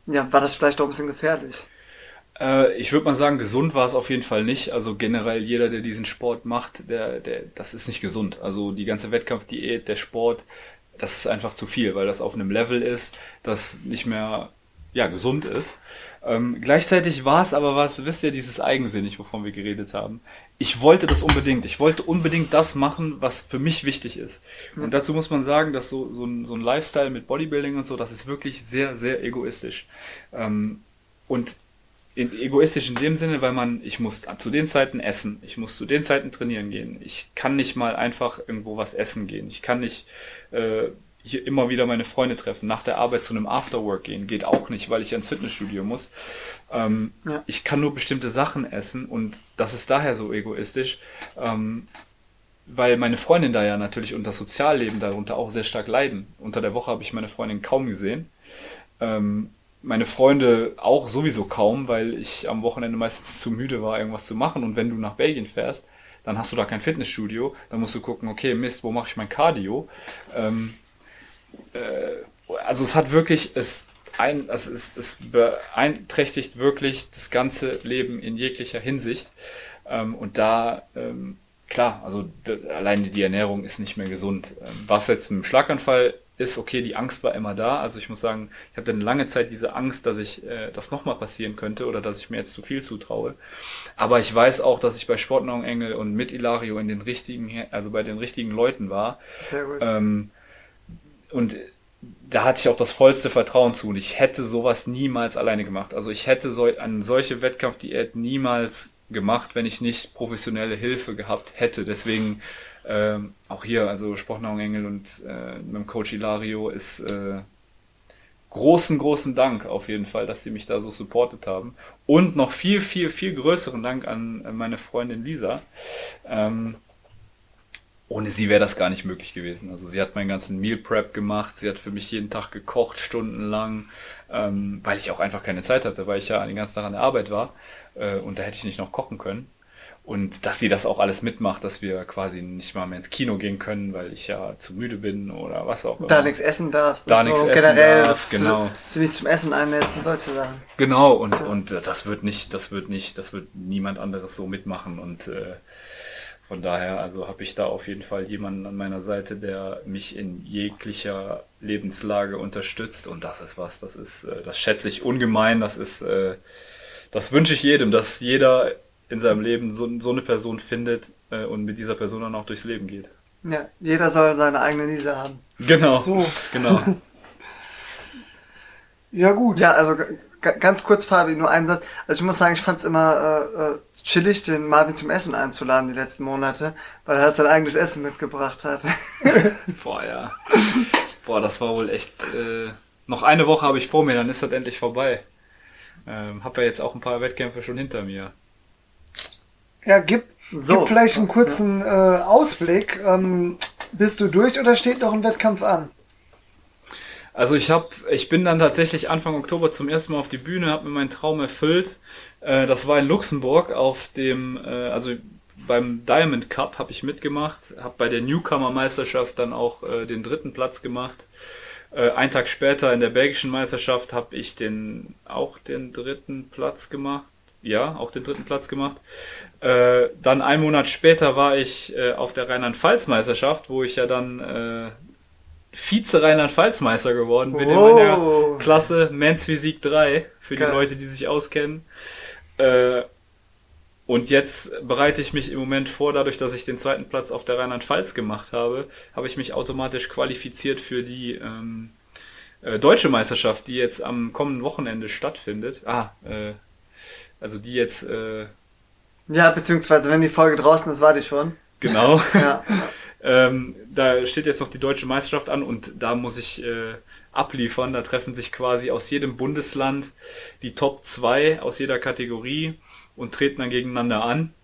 ja, war das vielleicht auch ein bisschen gefährlich? Äh, ich würde mal sagen, gesund war es auf jeden Fall nicht. Also generell jeder, der diesen Sport macht, der, der, das ist nicht gesund. Also die ganze Wettkampfdiät, der Sport, das ist einfach zu viel, weil das auf einem Level ist, das nicht mehr ja, gesund ist. Ähm, gleichzeitig war es aber was, wisst ihr, dieses eigensinnig, wovon wir geredet haben. Ich wollte das unbedingt. Ich wollte unbedingt das machen, was für mich wichtig ist. Und dazu muss man sagen, dass so, so, ein, so ein Lifestyle mit Bodybuilding und so, das ist wirklich sehr, sehr egoistisch. Ähm, und in, egoistisch in dem Sinne, weil man, ich muss zu den Zeiten essen, ich muss zu den Zeiten trainieren gehen. Ich kann nicht mal einfach irgendwo was essen gehen. Ich kann nicht äh, hier immer wieder meine Freunde treffen, nach der Arbeit zu einem Afterwork gehen, geht auch nicht, weil ich ins Fitnessstudio muss. Ähm, ja. Ich kann nur bestimmte Sachen essen und das ist daher so egoistisch, ähm, weil meine Freundin da ja natürlich und das Sozialleben darunter auch sehr stark leiden. Unter der Woche habe ich meine Freundin kaum gesehen. Ähm, meine Freunde auch sowieso kaum, weil ich am Wochenende meistens zu müde war, irgendwas zu machen. Und wenn du nach Belgien fährst, dann hast du da kein Fitnessstudio. Dann musst du gucken, okay, Mist, wo mache ich mein Cardio? Ähm, äh, also es hat wirklich, es, ein, also es, es beeinträchtigt wirklich das ganze Leben in jeglicher Hinsicht. Ähm, und da, ähm, klar, also allein die Ernährung ist nicht mehr gesund. Ähm, was jetzt ein Schlaganfall ist, okay, die Angst war immer da. Also ich muss sagen, ich hatte eine lange Zeit diese Angst, dass ich äh, das nochmal passieren könnte oder dass ich mir jetzt zu viel zutraue. Aber ich weiß auch, dass ich bei Sportnahrung Engel und mit Ilario in den richtigen, also bei den richtigen Leuten war. Sehr gut. Ähm, und da hatte ich auch das vollste Vertrauen zu und ich hätte sowas niemals alleine gemacht. Also ich hätte so eine solche Wettkampfdiät niemals gemacht, wenn ich nicht professionelle Hilfe gehabt hätte. Deswegen ähm, auch hier, also Sportnahrung Engel und äh, mit dem Coach Ilario ist äh, großen, großen Dank auf jeden Fall, dass sie mich da so supportet haben. Und noch viel, viel, viel größeren Dank an meine Freundin Lisa. Ähm, ohne sie wäre das gar nicht möglich gewesen. Also sie hat meinen ganzen Meal Prep gemacht, sie hat für mich jeden Tag gekocht, stundenlang, ähm, weil ich auch einfach keine Zeit hatte, weil ich ja den ganzen Tag an der Arbeit war äh, und da hätte ich nicht noch kochen können. Und dass sie das auch alles mitmacht, dass wir quasi nicht mal mehr ins Kino gehen können, weil ich ja zu müde bin oder was auch immer. Da nichts essen darfst. Da nichts so. essen Generell, darfst, genau. Sie nicht zum Essen einlädst und solche Sachen. Genau, und, und das wird nicht, das wird nicht, das wird niemand anderes so mitmachen und äh, von daher, also habe ich da auf jeden Fall jemanden an meiner Seite, der mich in jeglicher Lebenslage unterstützt. Und das ist was, das ist, äh, das schätze ich ungemein. Das ist, äh, das wünsche ich jedem, dass jeder in seinem Leben so, so eine Person findet äh, und mit dieser Person dann auch durchs Leben geht. Ja, jeder soll seine eigene Lisa haben. Genau. So. Genau. ja, gut. Ja, also ganz kurz, Fabi, nur einen Satz. Also ich muss sagen, ich fand es immer äh, äh, chillig, den Marvin zum Essen einzuladen die letzten Monate, weil er halt sein eigenes Essen mitgebracht hat. Boah, ja. Boah, das war wohl echt. Äh, noch eine Woche habe ich vor mir, dann ist das endlich vorbei. Ähm, hab ja jetzt auch ein paar Wettkämpfe schon hinter mir. Ja, gib, so. gib vielleicht einen kurzen äh, Ausblick. Ähm, bist du durch oder steht noch ein Wettkampf an? Also ich habe, ich bin dann tatsächlich Anfang Oktober zum ersten Mal auf die Bühne, habe mir meinen Traum erfüllt. Äh, das war in Luxemburg auf dem, äh, also beim Diamond Cup habe ich mitgemacht, habe bei der Newcomer Meisterschaft dann auch äh, den dritten Platz gemacht. Äh, ein Tag später in der belgischen Meisterschaft habe ich den auch den dritten Platz gemacht. Ja, auch den dritten Platz gemacht. Dann ein Monat später war ich auf der Rheinland-Pfalz-Meisterschaft, wo ich ja dann Vize-Rheinland-Pfalz-Meister geworden bin in Oh. meiner Klasse Men's Physik 3, für die Geil. Leute, die sich auskennen. Äh, und jetzt bereite ich mich im Moment vor, dadurch, dass ich den zweiten Platz auf der Rheinland-Pfalz gemacht habe, habe ich mich automatisch qualifiziert für die ähm, äh, deutsche Meisterschaft, die jetzt am kommenden Wochenende stattfindet. Ah, äh, also die jetzt, äh, Ja, beziehungsweise wenn die Folge draußen ist, war die schon. genau. Ja. Ähm, da steht jetzt noch die deutsche Meisterschaft an und da muss ich äh, abliefern. Da treffen sich quasi aus jedem Bundesland die Top 2 aus jeder Kategorie und treten dann gegeneinander an.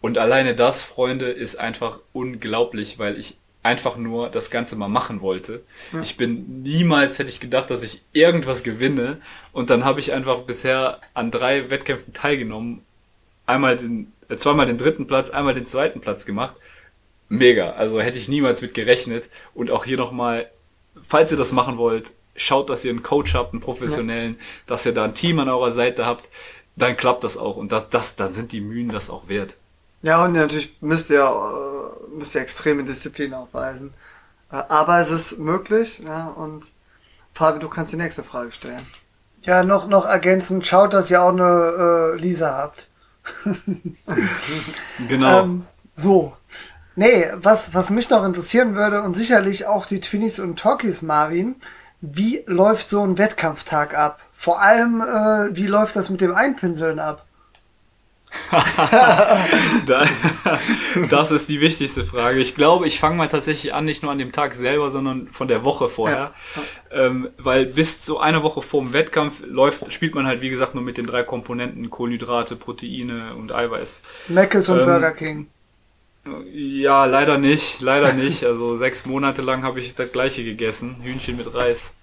Und alleine das, Freunde, ist einfach unglaublich, weil ich einfach nur das Ganze mal machen wollte. Ich bin niemals hätte ich gedacht, dass ich irgendwas gewinne und dann habe ich einfach bisher an drei Wettkämpfen teilgenommen, einmal den, äh, zweimal den dritten Platz, einmal den zweiten Platz gemacht. Mega, also hätte ich niemals mit gerechnet und auch hier nochmal, falls ihr das machen wollt, schaut, dass ihr einen Coach habt, einen professionellen, dass ihr da ein Team an eurer Seite habt, dann klappt das auch und das, das, dann sind die Mühen das auch wert. Ja, und natürlich müsst ihr, äh, müsst ihr extreme Disziplin aufweisen. Äh, aber es ist möglich, ja, und Fabi, du kannst die nächste Frage stellen. Ja, noch, noch ergänzend, schaut, dass ihr auch eine äh, Lisa habt. Genau. Ähm, so. Nee, was, was mich noch interessieren würde und sicherlich auch die Twinnies und Talkies, Marvin, wie läuft so ein Wettkampftag ab? Vor allem, äh, wie läuft das mit dem Einpinseln ab? Da, das ist die wichtigste Frage. Ich glaube, ich fange mal tatsächlich an, nicht nur an dem Tag selber, sondern von der Woche vorher. Ähm, weil bis so eine Woche vorm Wettkampf läuft, spielt man halt, wie gesagt, nur mit den drei Komponenten Kohlenhydrate, Proteine und Eiweiß. Und Ähm, Burger King. Ja, leider nicht, leider nicht. Also sechs Monate lang habe ich das gleiche gegessen, Hühnchen mit Reis.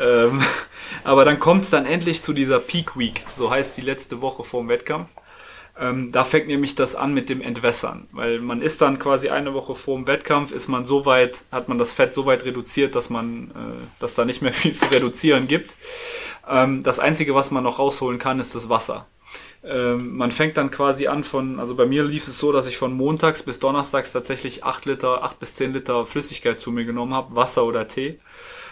Ähm, aber dann kommt es dann endlich zu dieser Peak Week, so heißt die letzte Woche vorm Wettkampf. Ähm, da fängt nämlich das an mit dem Entwässern, weil man ist dann quasi eine Woche vorm Wettkampf, ist man so weit, hat man das Fett so weit reduziert, dass man, äh, dass da nicht mehr viel zu reduzieren gibt. Ähm, das einzige, was man noch rausholen kann, ist das Wasser. Ähm, man fängt dann quasi an von, also bei mir lief es so, dass ich von montags bis donnerstags tatsächlich 8 Liter, 8 bis 10 Liter Flüssigkeit zu mir genommen habe, Wasser oder Tee.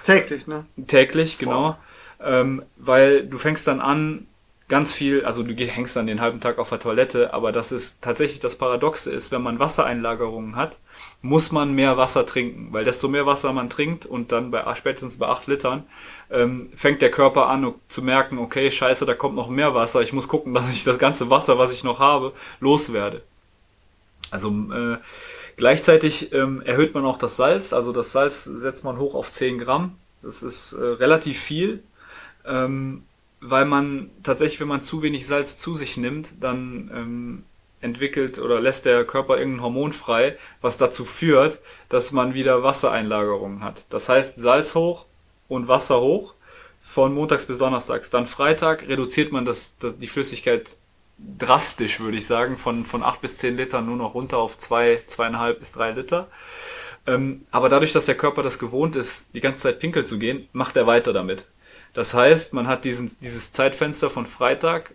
Täglich, ne? Täglich, genau. Ähm, weil du fängst dann an, ganz viel, also du hängst dann den halben Tag auf der Toilette, aber das ist tatsächlich das Paradoxe ist, wenn man Wassereinlagerungen hat, muss man mehr Wasser trinken, weil desto mehr Wasser man trinkt und dann bei spätestens bei 8 Litern ähm, fängt der Körper an zu merken, okay, scheiße, da kommt noch mehr Wasser, ich muss gucken, dass ich das ganze Wasser, was ich noch habe, loswerde. Also äh, gleichzeitig ähm, erhöht man auch das Salz, also das Salz setzt man hoch auf 10 Gramm, das ist äh, relativ viel, ähm, weil man tatsächlich, wenn man zu wenig Salz zu sich nimmt, dann ähm, entwickelt oder lässt der Körper irgendein Hormon frei, was dazu führt, dass man wieder Wassereinlagerungen hat. Das heißt, Salz hoch und Wasser hoch von montags bis donnerstags. Dann Freitag reduziert man das, die Flüssigkeit drastisch, würde ich sagen, von, von 8 bis 10 Litern nur noch runter auf 2, zwei, 2,5 bis 3 Liter. Ähm, aber dadurch, dass der Körper das gewohnt ist, die ganze Zeit pinkeln zu gehen, macht er weiter damit. Das heißt, man hat diesen, dieses Zeitfenster von Freitag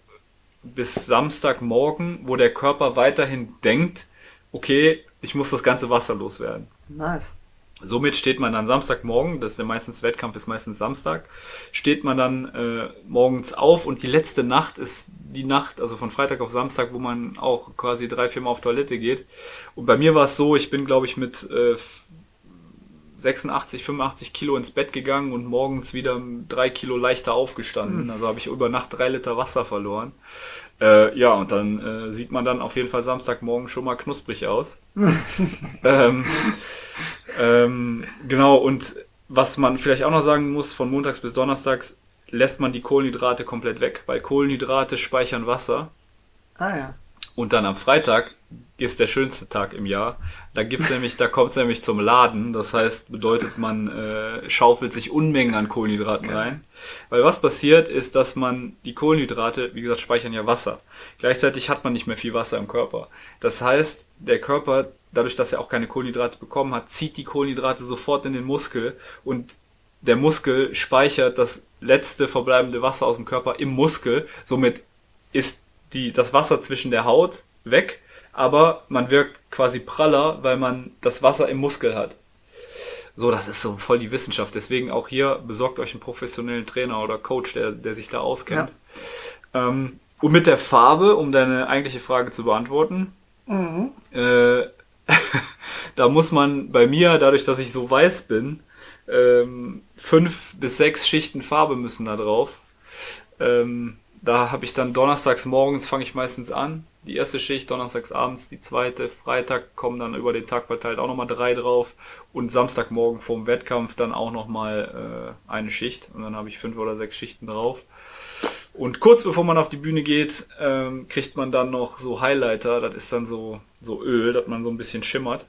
bis Samstagmorgen, wo der Körper weiterhin denkt, okay, ich muss das ganze Wasser loswerden. Nice. Somit steht man dann Samstagmorgen, das ist der meistens Wettkampf ist meistens Samstag, steht man dann äh, morgens auf und die letzte Nacht ist die Nacht, also von Freitag auf Samstag, wo man auch quasi drei, vier Mal auf Toilette geht. Und bei mir war es so, ich bin glaube ich mit äh, 86, 85 Kilo ins Bett gegangen und morgens wieder drei Kilo leichter aufgestanden. Also habe ich über Nacht drei Liter Wasser verloren. Äh, ja, und dann äh, sieht man dann auf jeden Fall Samstagmorgen schon mal knusprig aus. ähm, ähm, genau, und was man vielleicht auch noch sagen muss, von montags bis donnerstags lässt man die Kohlenhydrate komplett weg, weil Kohlenhydrate speichern Wasser. Ah ja. Und dann am Freitag ist der schönste Tag im Jahr. Da gibt's nämlich, da kommt's nämlich zum Laden. Das heißt, bedeutet, man äh, schaufelt sich Unmengen an Kohlenhydraten rein. Weil was passiert, ist, dass man die Kohlenhydrate, wie gesagt, speichern ja Wasser. Gleichzeitig hat man nicht mehr viel Wasser im Körper. Das heißt, der Körper, dadurch, dass er auch keine Kohlenhydrate bekommen hat, zieht die Kohlenhydrate sofort in den Muskel und der Muskel speichert das letzte verbleibende Wasser aus dem Körper im Muskel. Somit ist die, das Wasser zwischen der Haut weg, aber man wirkt quasi praller, weil man das Wasser im Muskel hat. So, das ist so voll die Wissenschaft. Deswegen auch hier besorgt euch einen professionellen Trainer oder Coach, der, der sich da auskennt. Ja. Ähm, und mit der Farbe, um deine eigentliche Frage zu beantworten, mhm. äh, da muss man bei mir, dadurch, dass ich so weiß bin, ähm, fünf bis sechs Schichten Farbe müssen da drauf. Ähm, da habe ich dann donnerstags morgens fange ich meistens an. Die erste Schicht, donnerstags abends die zweite, Freitag kommen dann über den Tag verteilt auch nochmal drei drauf und Samstagmorgen vorm Wettkampf dann auch nochmal äh, eine Schicht und dann habe ich fünf oder sechs Schichten drauf. Und kurz bevor man auf die Bühne geht, ähm, kriegt man dann noch so Highlighter, das ist dann so, so Öl, dass man so ein bisschen schimmert.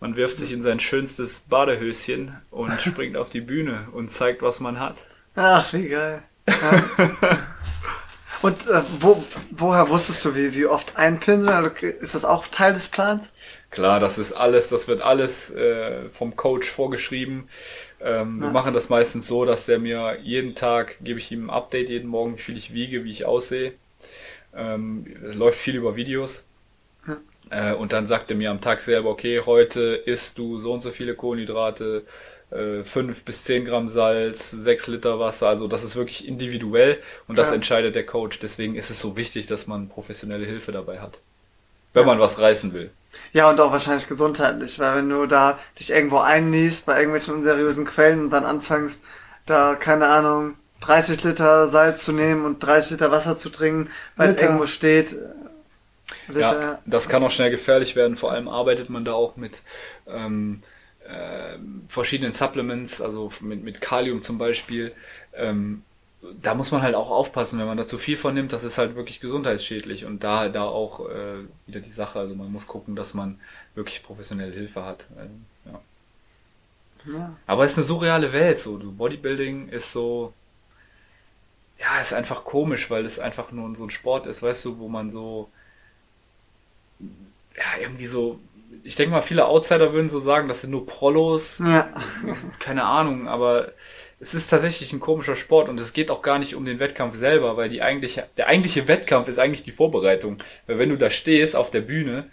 Man wirft sich in sein schönstes Badehöschen und springt auf die Bühne und zeigt, was man hat. Ach, wie geil. Ja. und äh, wo, woher wusstest du, wie, wie oft einpinseln? Also, ist das auch Teil des Plans? Klar, das ist alles, das wird alles äh, vom Coach vorgeschrieben. Ähm, wir machen das meistens so, dass der mir jeden Tag, gebe ich ihm ein Update jeden Morgen, wie viel ich wiege, wie ich aussehe. Ähm, läuft viel über Videos. Äh, und dann sagt er mir am Tag selber, okay, heute isst du so und so viele Kohlenhydrate, 5 bis 10 Gramm Salz, 6 Liter Wasser. Also das ist wirklich individuell und das ja. entscheidet der Coach. Deswegen ist es so wichtig, dass man professionelle Hilfe dabei hat. Wenn ja. man was reißen will. Ja, und auch wahrscheinlich gesundheitlich, weil wenn du da dich irgendwo einliest bei irgendwelchen unseriösen Quellen und dann anfängst, da, keine Ahnung, 30 Liter Salz zu nehmen und 30 Liter Wasser zu trinken, weil es irgendwo steht, ja, das kann auch schnell gefährlich werden. Vor allem arbeitet man da auch mit ähm, äh, verschiedenen Supplements, also mit, mit Kalium zum Beispiel. Ähm, da muss man halt auch aufpassen, wenn man da zu viel von nimmt, das ist halt wirklich gesundheitsschädlich und da da auch äh, wieder die Sache, also man muss gucken, dass man wirklich professionelle Hilfe hat. Ähm, ja. ja. Aber es ist eine surreale Welt, so Bodybuilding ist so, ja, ist einfach komisch, weil es einfach nur so ein Sport ist, weißt du, wo man so ja, irgendwie so, ich denke mal, viele Outsider würden so sagen, das sind nur Prollos. Ja. Keine Ahnung, aber es ist tatsächlich ein komischer Sport und es geht auch gar nicht um den Wettkampf selber, weil die eigentliche, der eigentliche Wettkampf ist eigentlich die Vorbereitung. Weil wenn du da stehst auf der Bühne,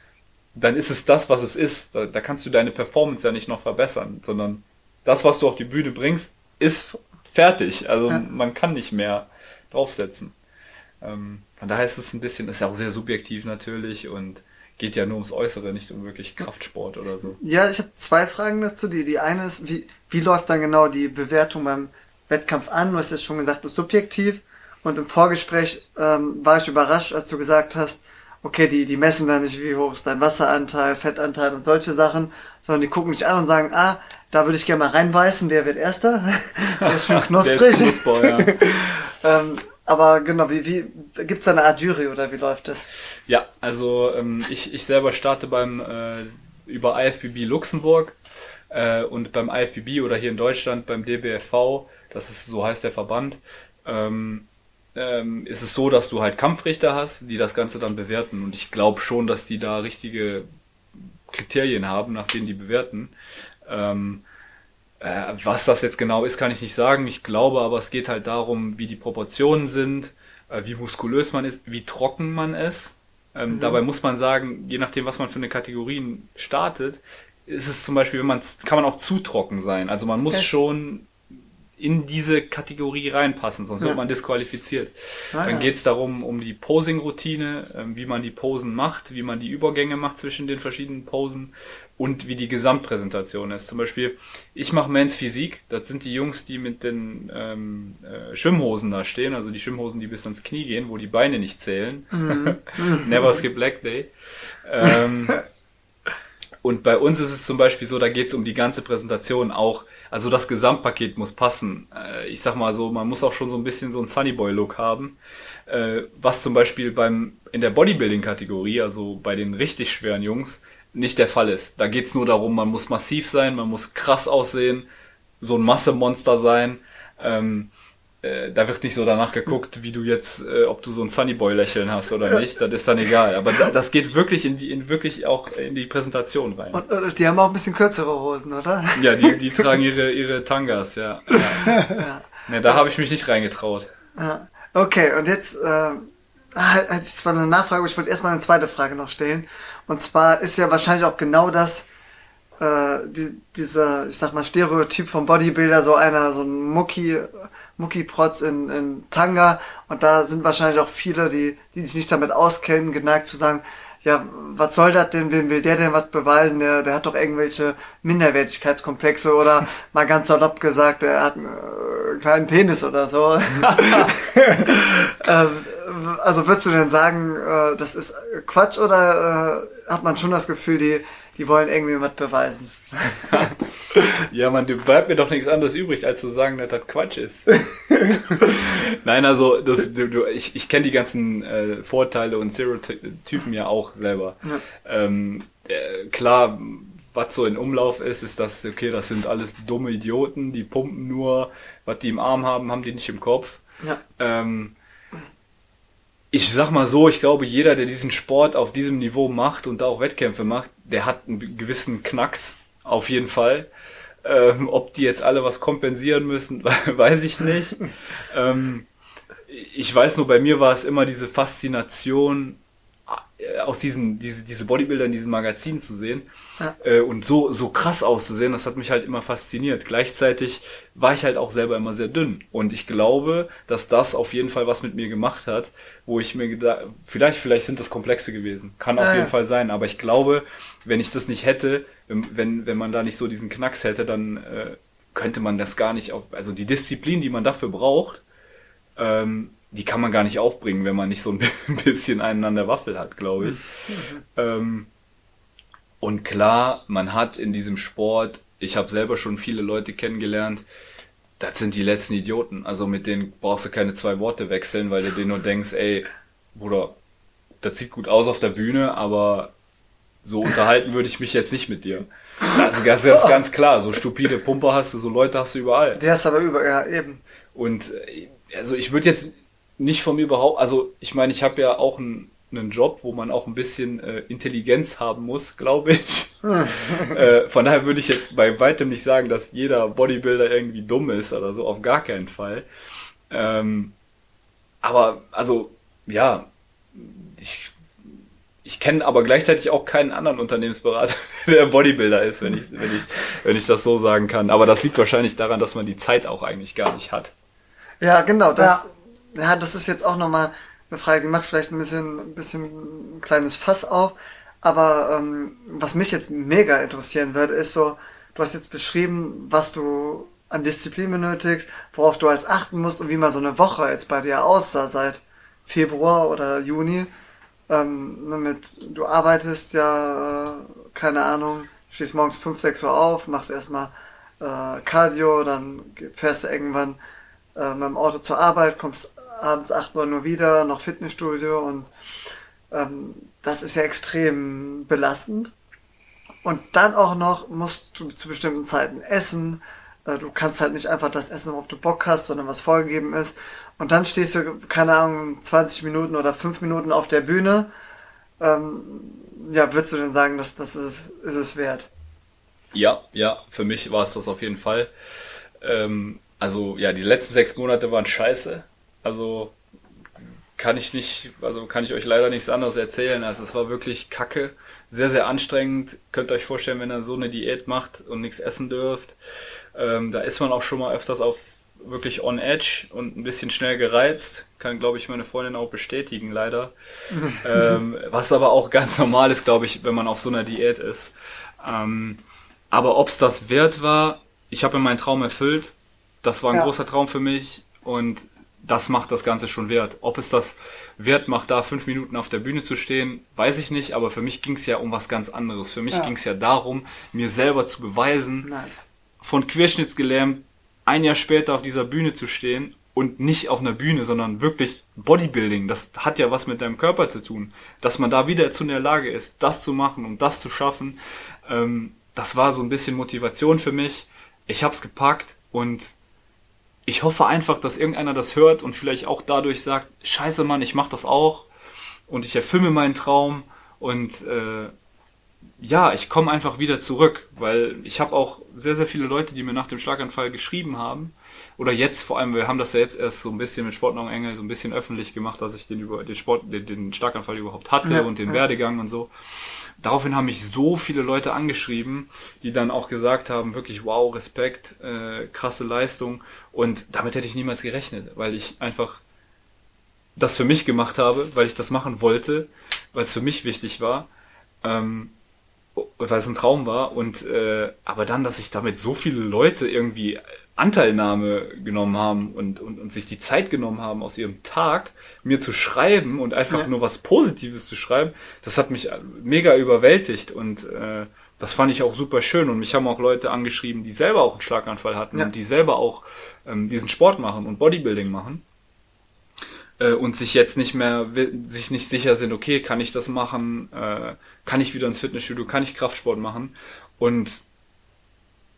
dann ist es das, was es ist. Da, da kannst du deine Performance ja nicht noch verbessern, sondern das, was du auf die Bühne bringst, ist fertig. Also ja. man kann nicht mehr draufsetzen. Ähm, von daher ist es ein bisschen, ist ja auch sehr subjektiv natürlich und geht ja nur ums Äußere, nicht um wirklich Kraftsport oder so. Ja, ich habe zwei Fragen dazu. Die, die eine ist, wie, wie läuft dann genau die Bewertung beim Wettkampf an? Du hast jetzt schon gesagt, du bist subjektiv. Und im Vorgespräch ähm, war ich überrascht, als du gesagt hast, okay, die, die messen da nicht, wie hoch ist dein Wasseranteil, Fettanteil und solche Sachen, sondern die gucken dich an und sagen, ah, da würde ich gerne mal reinbeißen, der wird Erster. der ist schon knusprig. der ist knusper, ja. ähm, aber genau, wie, wie gibt es da eine Art Jury oder wie läuft das? Ja, also ähm, ich, ich selber starte beim äh, über IFBB Luxemburg äh, und beim IFBB oder hier in Deutschland beim DBFV, das ist so heißt der Verband, ähm, ähm, ist es so, dass du halt Kampfrichter hast, die das Ganze dann bewerten. Und ich glaube schon, dass die da richtige Kriterien haben, nach denen die bewerten. Ähm, äh, was das jetzt genau ist, kann ich nicht sagen. Ich glaube aber, es geht halt darum, wie die Proportionen sind, äh, wie muskulös man ist, wie trocken man ist. Ähm, mhm. Dabei muss man sagen, je nachdem, was man für eine Kategorie startet, ist es zum Beispiel, wenn man kann man auch zu trocken sein. Also man muss okay. schon in diese Kategorie reinpassen, sonst ja. wird man disqualifiziert. Ah, Dann ja. geht es darum, um die Posing-Routine, ähm, wie man die Posen macht, wie man die Übergänge macht zwischen den verschiedenen Posen und wie die Gesamtpräsentation ist. Zum Beispiel, ich mache Men's Physik, das sind die Jungs, die mit den ähm, äh, Schwimmhosen da stehen, also die Schwimmhosen, die bis ans Knie gehen, wo die Beine nicht zählen. Mhm. Never skip leg day. Ähm, Und bei uns ist es zum Beispiel so, da geht es um die ganze Präsentation auch. Also das Gesamtpaket muss passen. Äh, ich sag mal so, man muss auch schon so ein bisschen so einen Sunnyboy-Look haben. Äh, was zum Beispiel beim in der Bodybuilding-Kategorie, also bei den richtig schweren Jungs, nicht der Fall ist. Da geht's nur darum, man muss massiv sein, man muss krass aussehen, so ein Massemonster sein. Ähm, äh, da wird nicht so danach geguckt, wie du jetzt, äh, ob du so ein Sunnyboy-Lächeln hast oder nicht. Das ist dann egal. Aber da, das geht wirklich in die, in wirklich auch in die Präsentation rein. Und, und die haben auch ein bisschen kürzere Hosen, oder? Ja, die, die tragen ihre, ihre Tangas, ja. ja. ja. Ne, da habe ich mich nicht reingetraut. Ja. Okay, und jetzt, äh, ah, ich zwar eine Nachfrage, aber ich wollte erstmal eine zweite Frage noch stellen. Und zwar ist ja wahrscheinlich auch genau das, äh, die, dieser, ich sag mal, Stereotyp vom Bodybuilder, so einer, so ein Mucki, Muckiprotz in, in Tanga. Und da sind wahrscheinlich auch viele, die, die sich nicht damit auskennen, geneigt zu sagen, ja, was soll das denn, wem will der denn was beweisen? Der, der hat doch irgendwelche Minderwertigkeitskomplexe oder mal ganz salopp gesagt, der hat einen äh, kleinen Penis oder so. ähm, also würdest du denn sagen, äh, das ist Quatsch oder äh, hat man schon das Gefühl, die, die wollen irgendwie was beweisen? ja, man, du bleibt mir doch nichts anderes übrig, als zu sagen, dass das Quatsch ist. Nein, also das, du, du, ich, ich kenne die ganzen äh, Vorteile und Stereotypen ja auch selber. Ja. Ähm, äh, klar, was so in Umlauf ist, ist das, okay, das sind alles dumme Idioten, die pumpen nur, was die im Arm haben, haben die nicht im Kopf. Ja. Ähm, ich sag mal so, ich glaube, jeder, der diesen Sport auf diesem Niveau macht und da auch Wettkämpfe macht, der hat einen gewissen Knacks, auf jeden Fall. Ähm, ob die jetzt alle was kompensieren müssen, weiß ich nicht. ähm, ich weiß nur, bei mir war es immer diese Faszination, aus diesen, diese, diese Bodybuilder in diesen Magazinen zu sehen ja. äh, und so, so krass auszusehen, das hat mich halt immer fasziniert. Gleichzeitig war ich halt auch selber immer sehr dünn und ich glaube, dass das auf jeden Fall was mit mir gemacht hat, wo ich mir gedacht, vielleicht, vielleicht sind das Komplexe gewesen, kann auf jeden ja. Fall sein, aber ich glaube, wenn ich das nicht hätte, wenn, wenn man da nicht so diesen Knacks hätte, dann äh, könnte man das gar nicht auf, also die Disziplin, die man dafür braucht, ähm, die kann man gar nicht aufbringen, wenn man nicht so ein bisschen einen an der Waffel hat, glaube ich. Mhm. Ähm, und klar, man hat in diesem Sport, ich habe selber schon viele Leute kennengelernt, das sind die letzten Idioten. Also mit denen brauchst du keine zwei Worte wechseln, weil du denen nur denkst, ey, Bruder, das sieht gut aus auf der Bühne, aber so unterhalten würde ich mich jetzt nicht mit dir. Also ganz, ganz, ganz klar, so stupide Pumper hast du, so Leute hast du überall. Die hast du aber überall, ja, eben. Und äh, also ich würde jetzt nicht von mir behaupten, also ich meine, ich habe ja auch einen, einen Job, wo man auch ein bisschen äh, Intelligenz haben muss, glaube ich. äh, von daher würde ich jetzt bei weitem nicht sagen, dass jeder Bodybuilder irgendwie dumm ist oder so, auf gar keinen Fall. Ähm, aber also, ja, ich, ich kenne aber gleichzeitig auch keinen anderen Unternehmensberater, der Bodybuilder ist, wenn ich, wenn, ich, wenn ich das so sagen kann. Aber das liegt wahrscheinlich daran, dass man die Zeit auch eigentlich gar nicht hat. Ja, genau, das, ja ja, das ist jetzt auch nochmal eine Frage, die macht vielleicht ein bisschen, ein bisschen ein kleines Fass auf. Aber ähm, was mich jetzt mega interessieren würde, ist so, du hast jetzt beschrieben, was du an Disziplin benötigst, worauf du als achten musst und wie mal so eine Woche jetzt bei dir aussah seit Februar oder Juni. Ähm, ne, mit, du arbeitest ja, äh, keine Ahnung, stehst morgens 5, 6 Uhr auf, machst erstmal äh, Cardio, dann fährst du irgendwann äh, mit dem Auto zur Arbeit, kommst abends 8 Uhr nur wieder, noch Fitnessstudio und ähm, das ist ja extrem belastend. Und dann auch noch musst du zu bestimmten Zeiten essen. Äh, du kannst halt nicht einfach das essen, worauf du Bock hast, sondern was vorgegeben ist. Und dann stehst du, keine Ahnung, 20 Minuten oder 5 Minuten auf der Bühne. Ähm, ja, würdest du denn sagen, dass das ist, ist es wert? Ja, ja, für mich war es das auf jeden Fall. Ähm, also ja, die letzten sechs Monate waren scheiße. Also kann ich nicht, also kann ich euch leider nichts anderes erzählen. Also es war wirklich kacke, sehr, sehr anstrengend. Könnt ihr euch vorstellen, wenn ihr so eine Diät macht und nichts essen dürft. Ähm, da ist man auch schon mal öfters auf wirklich on edge und ein bisschen schnell gereizt. Kann, glaube ich, meine Freundin auch bestätigen, leider. ähm, was aber auch ganz normal ist, glaube ich, wenn man auf so einer Diät ist. Ähm, aber ob es das wert war, ich habe mir meinen Traum erfüllt. Das war ein ja. großer Traum für mich. Und das macht das Ganze schon wert. Ob es das wert macht, da fünf Minuten auf der Bühne zu stehen, weiß ich nicht, aber für mich ging es ja um was ganz anderes. Für mich Ja. ging es ja darum, mir selber zu beweisen, Nice. von querschnittsgelähmt ein Jahr später auf dieser Bühne zu stehen und nicht auf einer Bühne, sondern wirklich Bodybuilding. Das hat ja was mit deinem Körper zu tun. Dass man da wieder zu in der Lage ist, das zu machen und das zu schaffen, ähm, das war so ein bisschen Motivation für mich. Ich hab's gepackt und ich hoffe einfach, dass irgendeiner das hört und vielleicht auch dadurch sagt, scheiße Mann, ich mach das auch und ich erfülle meinen Traum und äh, ja, ich komme einfach wieder zurück, weil ich habe auch sehr, sehr viele Leute, die mir nach dem Schlaganfall geschrieben haben. Oder jetzt vor allem, wir haben das ja jetzt erst so ein bisschen mit Sportnahrung Engel so ein bisschen öffentlich gemacht, dass ich den über den Sport, den, den Schlaganfall überhaupt hatte Ja, und den ja. Werdegang und so. Daraufhin haben mich so viele Leute angeschrieben, die dann auch gesagt haben, wirklich wow, Respekt, äh, krasse Leistung. Und damit hätte ich niemals gerechnet, weil ich einfach das für mich gemacht habe, weil ich das machen wollte, weil es für mich wichtig war. Ähm, weil es ein Traum war und äh, aber dann, dass sich damit so viele Leute irgendwie Anteilnahme genommen haben und, und, und sich die Zeit genommen haben, aus ihrem Tag mir zu schreiben und einfach Ja. nur was Positives zu schreiben, das hat mich mega überwältigt und äh, das fand ich auch super schön. Und mich haben auch Leute angeschrieben, die selber auch einen Schlaganfall hatten Ja. und die selber auch ähm, diesen Sport machen und Bodybuilding machen. Äh, und sich jetzt nicht mehr sich nicht sicher sind, okay, kann ich das machen, äh, kann ich wieder ins Fitnessstudio, kann ich Kraftsport machen? Und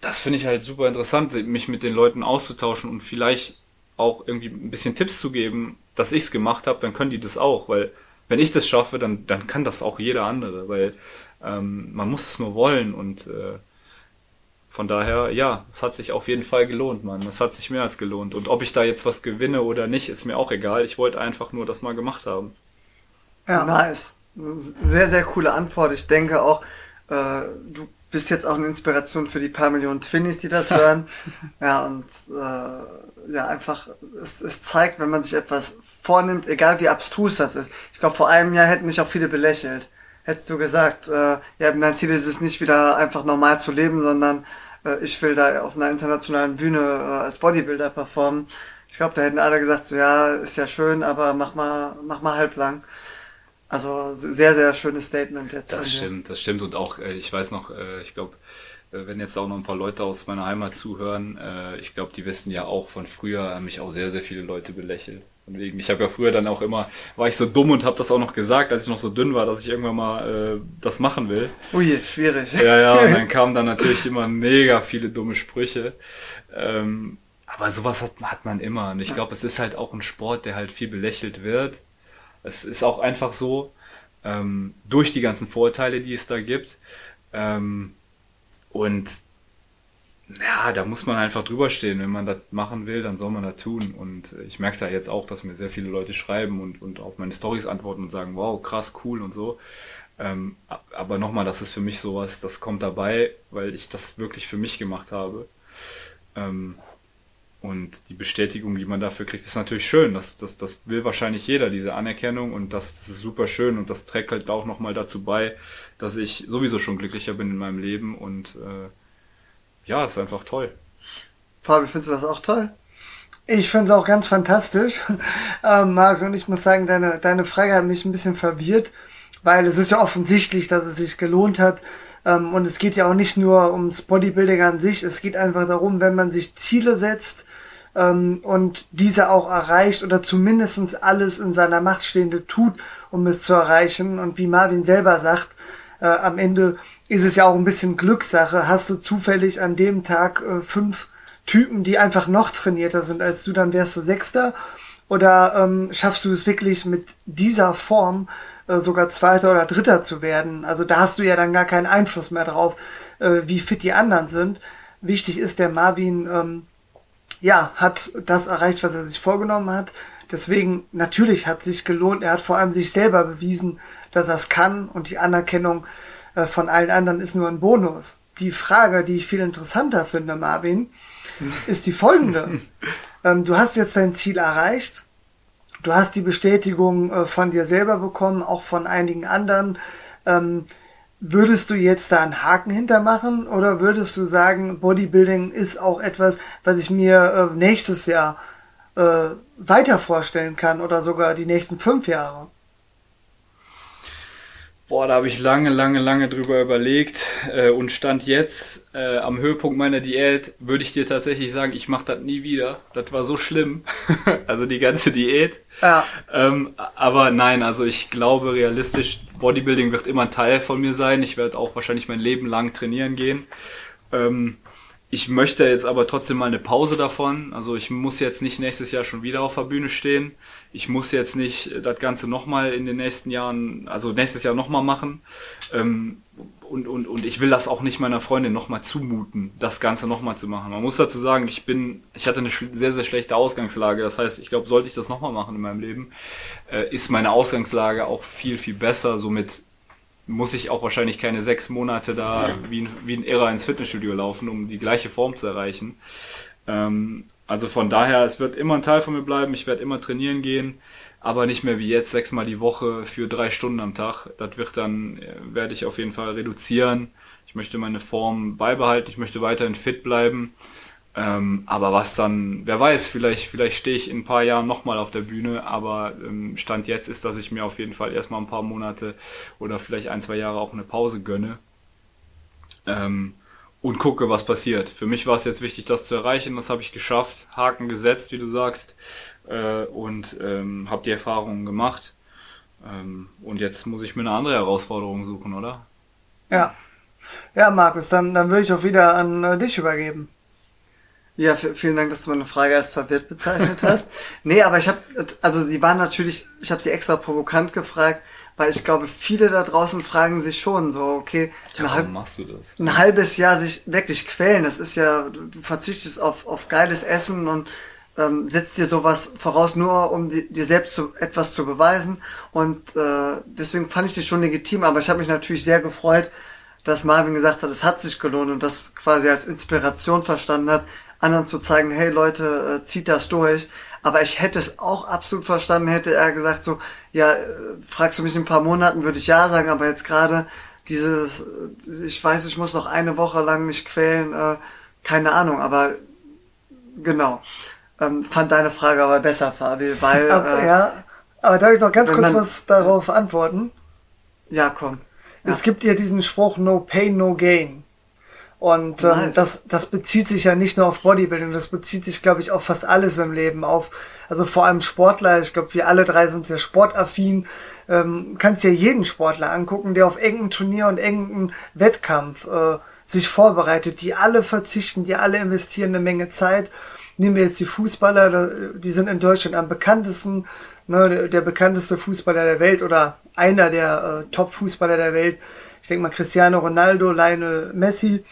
das finde ich halt super interessant, mich mit den Leuten auszutauschen und vielleicht auch irgendwie ein bisschen Tipps zu geben, dass ich es gemacht habe, dann können die das auch, weil wenn ich das schaffe, dann, dann kann das auch jeder andere, weil ähm, man muss es nur wollen und äh, von daher, ja, es hat sich auf jeden Fall gelohnt, Mann. Es hat sich mehr als gelohnt. Und ob ich da jetzt was gewinne oder nicht, ist mir auch egal. Ich wollte einfach nur das mal gemacht haben. Ja. Nice. Sehr, sehr coole Antwort. Ich denke auch, äh, du bist jetzt auch eine Inspiration für die paar Millionen Twinnies, die das hören. Ja, und äh, ja, einfach, es, es zeigt, wenn man sich etwas vornimmt, egal wie abstrus das ist. Ich glaube, vor einem Jahr hätten mich auch viele belächelt. Hättest du gesagt, äh, ja, mein Ziel ist es nicht wieder einfach normal zu leben, sondern äh, ich will da auf einer internationalen Bühne äh, als Bodybuilder performen. Ich glaube, da hätten alle gesagt, so ja, ist ja schön, aber mach mal, mach mal halblang. Also sehr, sehr schönes Statement jetzt. Das stimmt, das stimmt. Und auch, äh, ich weiß noch, äh, ich glaube, äh, wenn jetzt auch noch ein paar Leute aus meiner Heimat zuhören, ich glaube, die wissen ja auch von früher, haben mich auch sehr, sehr viele Leute belächelt. Von wegen, ich habe ja früher dann auch immer, war ich so dumm und habe das auch noch gesagt, als ich noch so dünn war, dass ich irgendwann mal äh, das machen will. Ui, schwierig. Ja, ja, und dann kamen dann natürlich immer mega viele dumme Sprüche. Ähm, aber sowas hat, hat man immer. Und ich glaube, es ist halt auch ein Sport, der halt viel belächelt wird. Es ist auch einfach so, ähm, durch die ganzen Vorurteile, die es da gibt. Ähm, und ja, da muss man einfach drüber stehen. Wenn man das machen will, dann soll man das tun. Und ich merke ja jetzt auch, dass mir sehr viele Leute schreiben und, und auf meine Stories antworten und sagen, wow, krass, cool und so. Ähm, aber nochmal, das ist für mich sowas, das kommt dabei, weil ich das wirklich für mich gemacht habe. Ähm, und die Bestätigung, die man dafür kriegt, ist natürlich schön. Das, das, das will wahrscheinlich jeder, diese Anerkennung. Und das, das ist super schön. Und das trägt halt auch nochmal dazu bei, dass ich sowieso schon glücklicher bin in meinem Leben. Und äh, ja, ist einfach toll. Fabi, findest du das auch toll? Ich finde es auch ganz fantastisch, ähm, Marc. Und ich muss sagen, deine, deine Frage hat mich ein bisschen verwirrt, weil es ist ja offensichtlich, dass es sich gelohnt hat. Ähm, und es geht ja auch nicht nur ums Bodybuilding an sich. Es geht einfach darum, wenn man sich Ziele setzt ähm, und diese auch erreicht oder zumindestens alles in seiner Macht Stehende tut, um es zu erreichen. Und wie Marvin selber sagt, äh, am Ende ist es ja auch ein bisschen Glückssache. Hast du zufällig an dem Tag äh, fünf Typen, die einfach noch trainierter sind als du, dann wärst du Sechster. Oder ähm, schaffst du es wirklich mit dieser Form äh, sogar Zweiter oder Dritter zu werden? Also da hast du ja dann gar keinen Einfluss mehr drauf, äh, wie fit die anderen sind. Wichtig ist, der Marvin ähm, ja, hat das erreicht, was er sich vorgenommen hat. Deswegen, natürlich hat sich gelohnt. Er hat vor allem sich selber bewiesen, dass er es kann und die Anerkennung äh, von allen anderen ist nur ein Bonus. Die Frage, die ich viel interessanter finde, Marvin, ist die folgende. ähm, du hast jetzt dein Ziel erreicht. Du hast die Bestätigung äh, von dir selber bekommen, auch von einigen anderen. Ähm, Würdest du jetzt da einen Haken hintermachen oder würdest du sagen, Bodybuilding ist auch etwas, was ich mir äh, nächstes Jahr äh, weiter vorstellen kann oder sogar die nächsten fünf Jahre? Boah, da habe ich lange, lange, lange drüber überlegt äh, und stand jetzt äh, am Höhepunkt meiner Diät, würde ich dir tatsächlich sagen, ich mache das nie wieder. Das war so schlimm. also die ganze Diät. Ja. Ähm, aber nein, also ich glaube realistisch, Bodybuilding wird immer ein Teil von mir sein. Ich werde auch wahrscheinlich mein Leben lang trainieren gehen. Ähm, ich möchte jetzt aber trotzdem mal eine Pause davon. Also ich muss jetzt nicht nächstes Jahr schon wieder auf der Bühne stehen. Ich muss jetzt nicht das Ganze nochmal in den nächsten Jahren, also nächstes Jahr nochmal machen. Ähm, und, und, und ich will das auch nicht meiner Freundin nochmal zumuten, das Ganze nochmal zu machen. Man muss dazu sagen, ich bin, ich hatte eine sehr, sehr schlechte Ausgangslage. Das heißt, ich glaube, sollte ich das nochmal machen in meinem Leben, äh, ist meine Ausgangslage auch viel, viel besser. Somit muss ich auch wahrscheinlich keine sechs Monate da wie ein, wie ein Irrer ins Fitnessstudio laufen, um die gleiche Form zu erreichen. Ähm, also von daher, es wird immer ein Teil von mir bleiben. Ich werde immer trainieren gehen, aber nicht mehr wie jetzt sechsmal die Woche für drei Stunden am Tag. Das wird dann, äh, werde ich auf jeden Fall reduzieren. Ich möchte meine Form beibehalten. Ich möchte weiterhin fit bleiben. Ähm, aber was dann, wer weiß, vielleicht, vielleicht stehe ich in ein paar Jahren nochmal auf der Bühne, aber ähm, Stand jetzt ist, dass ich mir auf jeden Fall erstmal ein paar Monate oder vielleicht ein, zwei Jahre auch eine Pause gönne ähm, und gucke, was passiert. Für mich war es jetzt wichtig, das zu erreichen, das habe ich geschafft, Haken gesetzt, wie du sagst, äh, und ähm, habe die Erfahrungen gemacht. Ähm, und jetzt muss ich mir eine andere Herausforderung suchen, oder? Ja. Ja, Markus, dann, dann würde ich auch wieder an äh, dich übergeben. Ja, vielen Dank, dass du meine Frage als verwirrt bezeichnet hast. nee, aber ich habe, also sie war natürlich, ich habe sie extra provokant gefragt, weil ich glaube, viele da draußen fragen sich schon so, okay, ja, ein, halb, machst du das? ein halbes Jahr sich wirklich quälen, das ist ja, du verzichtest auf, auf geiles Essen und ähm, setzt dir sowas voraus, nur um die, dir selbst zu, etwas zu beweisen und äh, deswegen fand ich das schon legitim, aber ich habe mich natürlich sehr gefreut, dass Marvin gesagt hat, es hat sich gelohnt und das quasi als Inspiration verstanden hat, anderen zu zeigen, hey Leute, äh, zieht das durch. Aber ich hätte es auch absolut verstanden, hätte er gesagt so, ja, äh, fragst du mich in ein paar Monaten, würde ich ja sagen, aber jetzt gerade dieses, äh, ich weiß, ich muss noch eine Woche lang mich quälen, äh, keine Ahnung, aber genau. Ähm, fand deine Frage aber besser, Fabi, weil... Aber, äh, ja, aber darf ich noch ganz kurz man, was darauf antworten? Ja, komm. Ja. Es gibt ja diesen Spruch, no pain, no gain. Und ähm, nice. das, das bezieht sich ja nicht nur auf Bodybuilding, das bezieht sich, glaube ich, auf fast alles im Leben, auf, also vor allem Sportler, ich glaube, wir alle drei sind sehr sportaffin, ähm, kannst dir jeden Sportler angucken, der auf engen Turnier und engen Wettkampf äh, sich vorbereitet, die alle verzichten, die alle investieren eine Menge Zeit. Nehmen wir jetzt die Fußballer, die sind in Deutschland am bekanntesten, ne, der, der bekannteste Fußballer der Welt oder einer der äh, Top-Fußballer der Welt. Ich denke mal Cristiano Ronaldo, Lionel Messi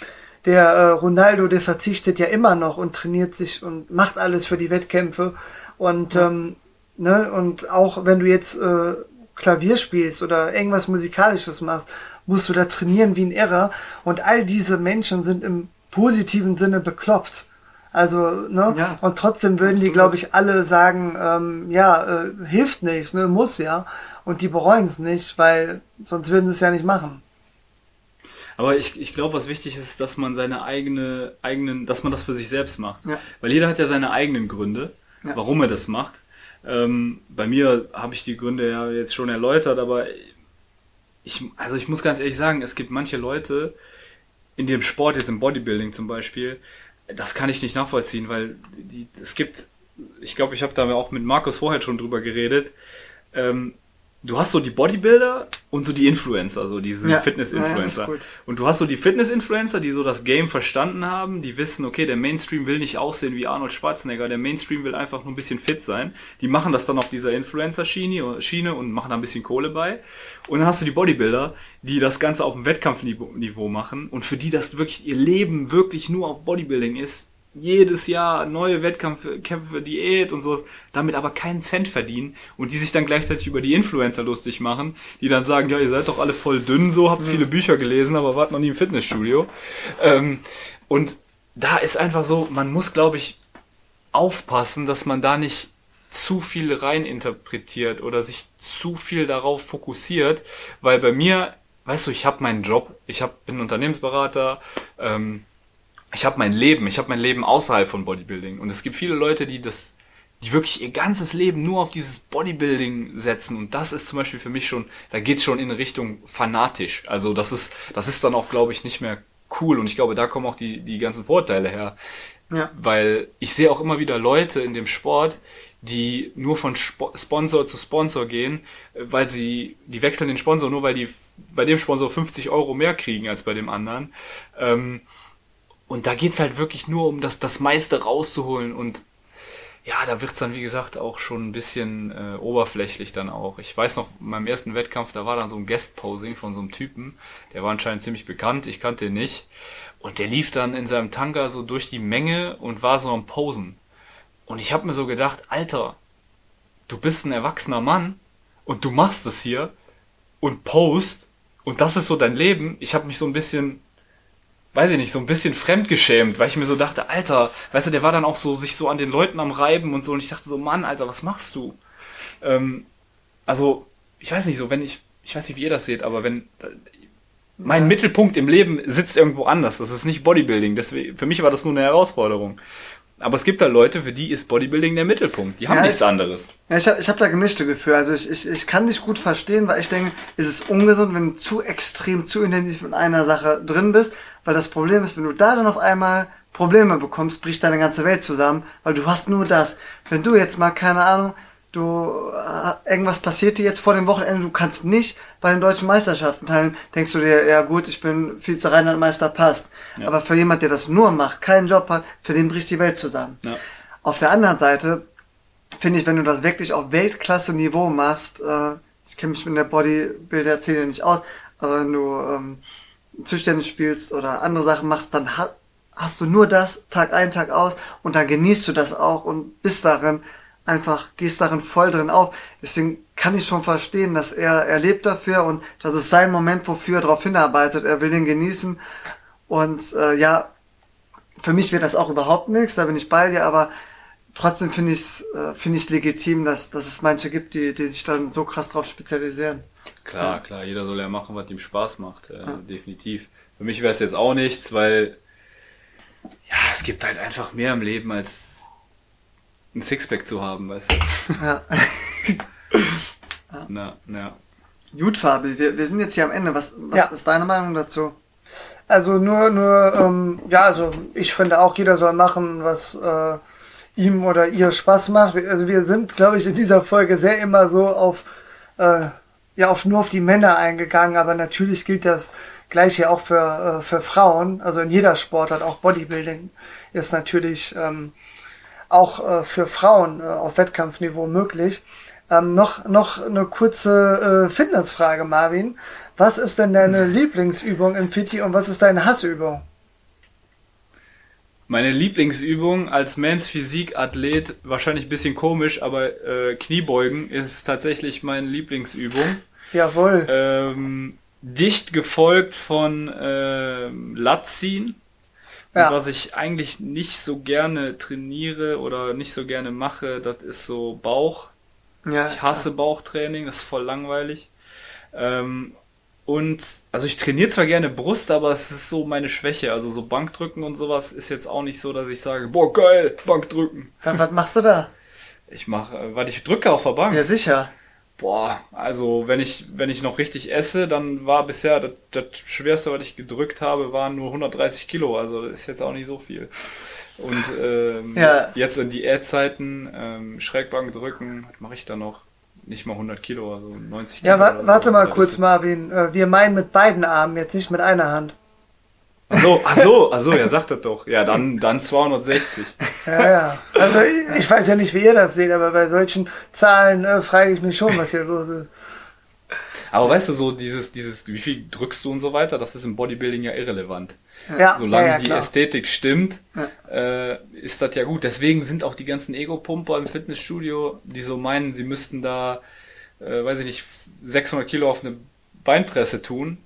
der äh, Ronaldo, der verzichtet ja immer noch und trainiert sich und macht alles für die Wettkämpfe. Und, ja. ähm, ne, und auch wenn du jetzt äh, Klavier spielst oder irgendwas Musikalisches machst, musst du da trainieren wie ein Irrer. Und all diese Menschen sind im positiven Sinne bekloppt. Also, ne? Ja, und trotzdem würden absolut. die, glaube ich, alle sagen, ähm, ja, äh, hilft nichts, ne, muss ja. Und die bereuen es nicht, weil sonst würden sie es ja nicht machen. Aber ich, ich glaube, was wichtig ist, dass man seine eigene, eigenen, dass man das für sich selbst macht. Ja. Weil jeder hat ja seine eigenen Gründe, ja. warum er das macht. Ähm, bei mir habe ich die Gründe ja jetzt schon erläutert, aber ich, also ich muss ganz ehrlich sagen, es gibt manche Leute in dem Sport, jetzt im Bodybuilding zum Beispiel, das kann ich nicht nachvollziehen, weil die, es gibt, ich glaube, ich habe da auch mit Markus vorher schon drüber geredet, ähm, du hast so die Bodybuilder und so die Influencer, so diese ja, Fitness-Influencer. Ja, und du hast so die Fitness-Influencer, die so das Game verstanden haben, die wissen, okay, der Mainstream will nicht aussehen wie Arnold Schwarzenegger, der Mainstream will einfach nur ein bisschen fit sein. Die machen das dann auf dieser Influencer-Schiene Schiene und machen da ein bisschen Kohle bei. Und dann hast du die Bodybuilder, die das Ganze auf dem Wettkampfniveau machen und für die das wirklich ihr Leben wirklich nur auf Bodybuilding ist jedes Jahr neue Wettkämpfe, Kämpfe, Diät und so, damit aber keinen Cent verdienen und die sich dann gleichzeitig über die Influencer lustig machen, die dann sagen, ja, ihr seid doch alle voll dünn, so, habt viele Bücher gelesen, aber wart noch nie im Fitnessstudio. Ähm, und da ist einfach so, man muss, glaube ich, aufpassen, dass man da nicht zu viel reininterpretiert oder sich zu viel darauf fokussiert, weil bei mir, weißt du, ich habe meinen Job, ich hab, bin Unternehmensberater, ähm, ich habe mein Leben, ich habe mein Leben außerhalb von Bodybuilding. Und es gibt viele Leute, die das, die wirklich ihr ganzes Leben nur auf dieses Bodybuilding setzen. Und das ist zum Beispiel für mich schon, da geht's schon in Richtung fanatisch. Also das ist, das ist dann auch, glaube ich, nicht mehr cool. Und ich glaube, da kommen auch die, die ganzen Vorteile her. Ja. Weil ich sehe auch immer wieder Leute in dem Sport, die nur von Sp Sponsor zu Sponsor gehen, äh, weil sie, die wechseln den Sponsor nur, weil die bei dem Sponsor 50 Euro mehr kriegen als bei dem anderen. Ähm, und da geht's halt wirklich nur um das, das meiste rauszuholen und ja, da wird's dann, wie gesagt, auch schon ein bisschen äh, oberflächlich dann auch. Ich weiß noch, in meinem ersten Wettkampf, da war dann so ein Guest-Posing von so einem Typen, der war anscheinend ziemlich bekannt, ich kannte ihn nicht. Und der lief dann in seinem Tanga so durch die Menge und war so am Posen. Und ich habe mir so gedacht, Alter, du bist ein erwachsener Mann und du machst das hier und post und das ist so dein Leben. Ich habe mich so ein bisschen, weiß ich nicht, so ein bisschen fremdgeschämt, weil ich mir so dachte, Alter, weißt du, der war dann auch so sich so an den Leuten am Reiben und so und ich dachte so, Mann, Alter, was machst du? Ähm, also, ich weiß nicht so, wenn ich, ich weiß nicht, wie ihr das seht, aber wenn mein Mittelpunkt im Leben sitzt irgendwo anders. Das ist nicht Bodybuilding. Deswegen, für mich war das nur eine Herausforderung. Aber es gibt da Leute, für die ist Bodybuilding der Mittelpunkt. Die haben Ja, nichts ich- anderes. Ja, ich habe ich hab da gemischte Gefühle. Also ich, ich, ich kann dich gut verstehen, weil ich denke, es ist ungesund, wenn du zu extrem, zu intensiv in einer Sache drin bist. Weil das Problem ist, wenn du da dann auf einmal Probleme bekommst, bricht deine ganze Welt zusammen, weil du hast nur das. Wenn du jetzt mal, keine Ahnung, du äh, irgendwas passiert dir jetzt vor dem Wochenende, du kannst nicht bei den deutschen Meisterschaften teilnehmen, denkst du dir, ja gut, ich bin Vize-Rheinland-Meister, passt. Ja. Aber für jemand, der das nur macht, keinen Job hat, für den bricht die Welt zusammen. Ja. Auf der anderen Seite finde ich, wenn du das wirklich auf Weltklasse-Niveau machst, äh, ich kenne mich mit der Bodybuilder-Szene nicht aus, aber wenn du ähm, Tischtennis spielst oder andere Sachen machst, dann ha hast du nur das Tag ein, Tag aus und dann genießt du das auch und bist darin einfach, gehst darin voll drin auf. Deswegen kann ich schon verstehen, dass er, er lebt dafür und das ist sein Moment, wofür er darauf hinarbeitet. Er will den genießen und äh, ja, für mich wäre das auch überhaupt nichts, da bin ich bei dir, aber trotzdem finde ich es äh, finde ich legitim, dass, dass es manche gibt, die, die sich dann so krass drauf spezialisieren. Klar, klar, jeder soll ja machen, was ihm Spaß macht. Äh, Definitiv. Für mich wäre es jetzt auch nichts, weil ja, es gibt halt einfach mehr im Leben als ein Sixpack zu haben, weißt du? Ja. Na, na. Gut, Fabi, wir, wir sind jetzt hier am Ende. Was, was Ja. ist deine Meinung dazu? Also nur, nur, ähm, ja, also ich finde auch, jeder soll machen, was äh, ihm oder ihr Spaß macht. Also wir sind, glaube ich, in dieser Folge sehr immer so auf, äh, ja, auf nur auf die Männer eingegangen, aber natürlich gilt das gleiche auch für, äh, für Frauen. Also in jeder Sportart, auch Bodybuilding ist natürlich ähm, auch äh, für Frauen äh, auf Wettkampfniveau möglich. Ähm, noch, noch eine kurze äh, Fitnessfrage, Marvin. Was ist denn deine Lieblingsübung im Fitti und was ist deine Hassübung? Meine Lieblingsübung als Mans Physik-Athlet, wahrscheinlich ein bisschen komisch, aber äh, Kniebeugen ist tatsächlich meine Lieblingsübung. Jawohl. Ähm, dicht gefolgt von ähm, Latziehen. Und Ja. was ich eigentlich nicht so gerne trainiere oder nicht so gerne mache, das ist so Bauch. Ja, Ich hasse Bauchtraining, das ist voll langweilig. Ähm, und also ich trainiere zwar gerne Brust, aber es ist so meine Schwäche. Also so Bankdrücken und sowas ist jetzt auch nicht so, dass ich sage, boah geil, Bankdrücken. Was, was machst du da? Ich mache, äh, warte, ich drücke auf der Bank. Ja, sicher. Boah, also wenn ich, wenn ich noch richtig esse, dann war bisher das, das Schwerste, was ich gedrückt habe, waren nur 130 Kilo. Also das ist jetzt auch nicht so viel. Und ähm, Ja. jetzt in Diätzeiten, ähm, Schrägbank drücken, was mache ich da noch? Nicht mal 100 Kilo, also 90 Ja, Kilo. wa oder warte so. mal kurz, Marvin. Äh, wir meinen mit beiden Armen, jetzt nicht mit einer Hand. Ach so, ach so, ach so, ja, sagt das doch. Ja, dann, dann 260. Ja, ja. Also ich, ich weiß ja nicht, wie ihr das seht, aber bei solchen Zahlen äh, frage ich mich schon, was hier los ist. Aber weißt du, so dieses, dieses, wie viel drückst du und so weiter, das ist im Bodybuilding ja irrelevant. Ja, Solange ja, ja, die. Ästhetik stimmt, äh, ist das ja gut. Deswegen sind auch die ganzen Ego-Pumper im Fitnessstudio, die so meinen, sie müssten da, äh, weiß ich nicht, 600 Kilo auf eine Beinpresse tun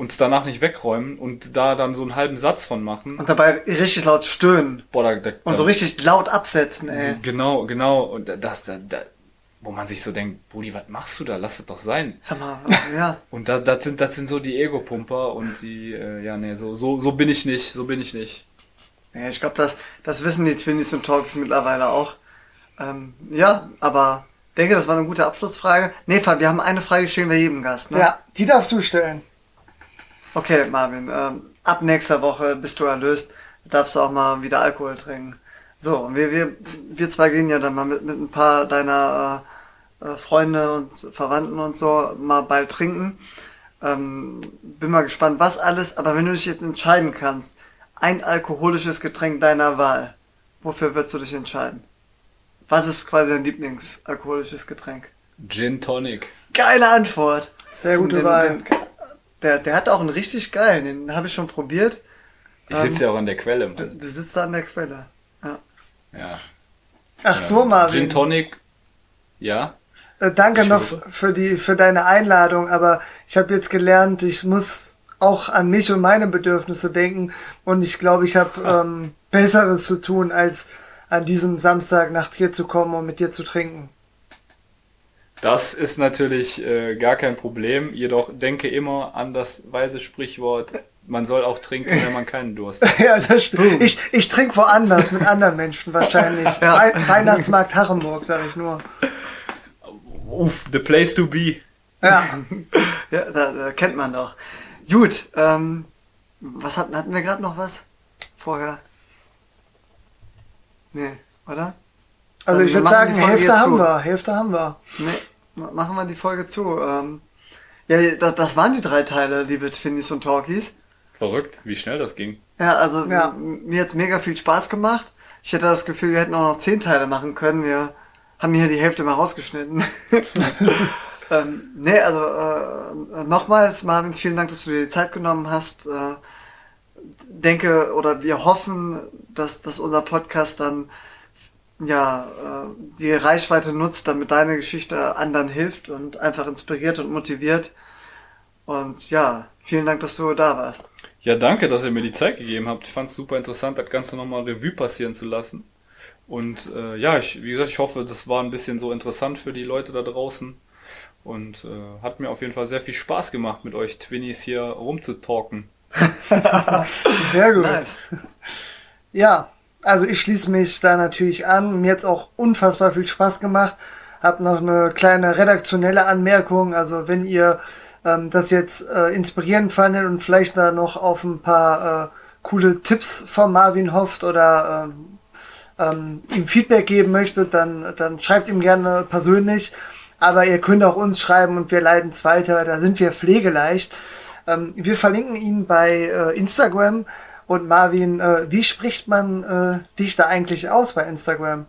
und es danach nicht wegräumen und da dann so einen halben Satz von machen. Und dabei richtig laut stöhnen. Boah, da, da, Und so richtig laut absetzen, ey. Genau, genau. Und das, da, da, wo man sich so denkt, Brudi, was machst du da? Lass das doch sein. Sag mal, ja. Und da, das sind, das sind so die Ego-Pumper und die, äh, ja, nee, so, so, so bin ich nicht, so bin ich nicht. Ja, ich glaube, das, das wissen die Twinnies und Talks mittlerweile auch. Ähm, ja, aber denke, das war eine gute Abschlussfrage. Nee, Fabi, wir haben eine Frage, die stellen wir jedem Gast. Ne? Ja, die darfst du stellen. Okay, Marvin, ähm, ab nächster Woche bist du erlöst, darfst du auch mal wieder Alkohol trinken. So, und wir, wir, wir zwei gehen ja dann mal mit, mit ein paar deiner äh, äh, Freunde und Verwandten und so mal bald trinken. Ähm, bin mal gespannt, was alles, aber wenn du dich jetzt entscheiden kannst, ein alkoholisches Getränk deiner Wahl, wofür würdest du dich entscheiden? Was ist quasi dein Lieblingsalkoholisches Getränk? Gin Tonic. Geile Antwort. Sehr gute Den- Wahl. den- Der, der hat auch einen richtig geilen, den habe ich schon probiert. Ich Ähm, sitze ja auch an der Quelle, Mann. der sitzt da an der Quelle. Ja. Ach ja. so, Marvin. Gin Tonic. Ja. Äh, danke Ich noch für die für deine Einladung, aber ich habe jetzt gelernt, ich muss auch an mich und meine Bedürfnisse denken und ich glaube, ich habe ähm, Besseres zu tun, als an diesem Samstag nach dir zu kommen und mit dir zu trinken. Das ist natürlich äh, gar kein Problem. Jedoch denke immer an das weise Sprichwort, man soll auch trinken, wenn man keinen Durst hat. Ja, das stimmt. Ich, ich trinke woanders mit anderen Menschen wahrscheinlich. Ja. Wei Weihnachtsmarkt Harrenburg, sage ich nur. Uff, the place to be. Ja, Ja, da, da kennt man doch. Gut, ähm, was hatten, hatten wir gerade noch was? Vorher? Nee, oder? also Ähm, ich würde sagen, Hälfte haben zu. wir, Hälfte haben wir. Nee, machen wir die Folge zu. Ähm, ja, das, das waren die drei Teile, liebe Twinnies und Talkies. Verrückt, wie schnell das ging. Ja, also Ja. mir hat's mega viel Spaß gemacht. Ich hätte das Gefühl, wir hätten auch noch zehn Teile machen können. Wir haben hier die Hälfte mal rausgeschnitten. ähm, nee, also äh, nochmals, Marvin, vielen Dank, dass du dir die Zeit genommen hast. Äh, denke oder wir hoffen, dass, dass unser Podcast dann ja äh, die Reichweite nutzt, damit deine Geschichte anderen hilft und einfach inspiriert und motiviert. Und ja, vielen Dank, dass du da warst. Ja, danke, dass ihr mir die Zeit gegeben habt. Ich fand es super interessant, das Ganze nochmal Revue passieren zu lassen. Und äh, ja, ich, wie gesagt, ich hoffe, das war ein bisschen so interessant für die Leute da draußen. Und äh, hat mir auf jeden Fall sehr viel Spaß gemacht, mit euch Twinnies hier rumzutalken. Sehr gut. Nice. Ja, also ich schließe mich da natürlich an. Mir hat's auch unfassbar viel Spaß gemacht. Hab noch eine kleine redaktionelle Anmerkung. Also wenn ihr ähm, das jetzt äh, inspirierend fandet und vielleicht da noch auf ein paar äh, coole Tipps von Marvin hofft oder ähm, ähm, ihm Feedback geben möchtet, dann, dann schreibt ihm gerne persönlich. Aber ihr könnt auch uns schreiben und wir leiten es weiter. Da sind wir pflegeleicht. Ähm, wir verlinken ihn bei äh, Instagram. Und Marvin, äh, wie spricht man äh, dich da eigentlich aus bei Instagram?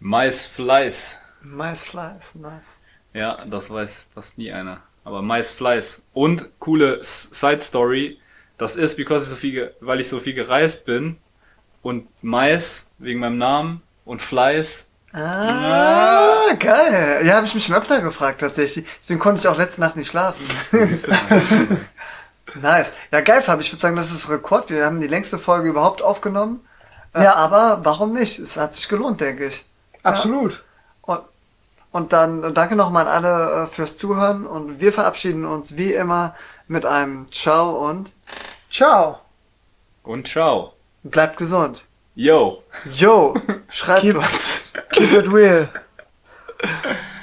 Mais Fleiß. Nice flies, nice. Ja, das weiß fast nie einer. Aber Mais Fleiß. Und coole Side Story. Das ist, because ich so viel, ge- weil ich so viel gereist bin. Und Mais wegen meinem Namen und Fleiß. Ah, geil. Ja, habe ich mich schon öfter gefragt tatsächlich. Deswegen konnte ich auch letzte Nacht nicht schlafen. Nice. Ja, geil, Fabi. Ich würde sagen, das ist Rekord. Wir haben die längste Folge überhaupt aufgenommen. Äh, Ja. Aber warum nicht? Es hat sich gelohnt, denke ich. Absolut. Und, und dann danke nochmal an alle äh, fürs Zuhören. Und wir verabschieden uns wie immer mit einem Ciao und Ciao. Und ciao. bleibt gesund. Yo. Yo, schreibt Keep- uns. Keep it real.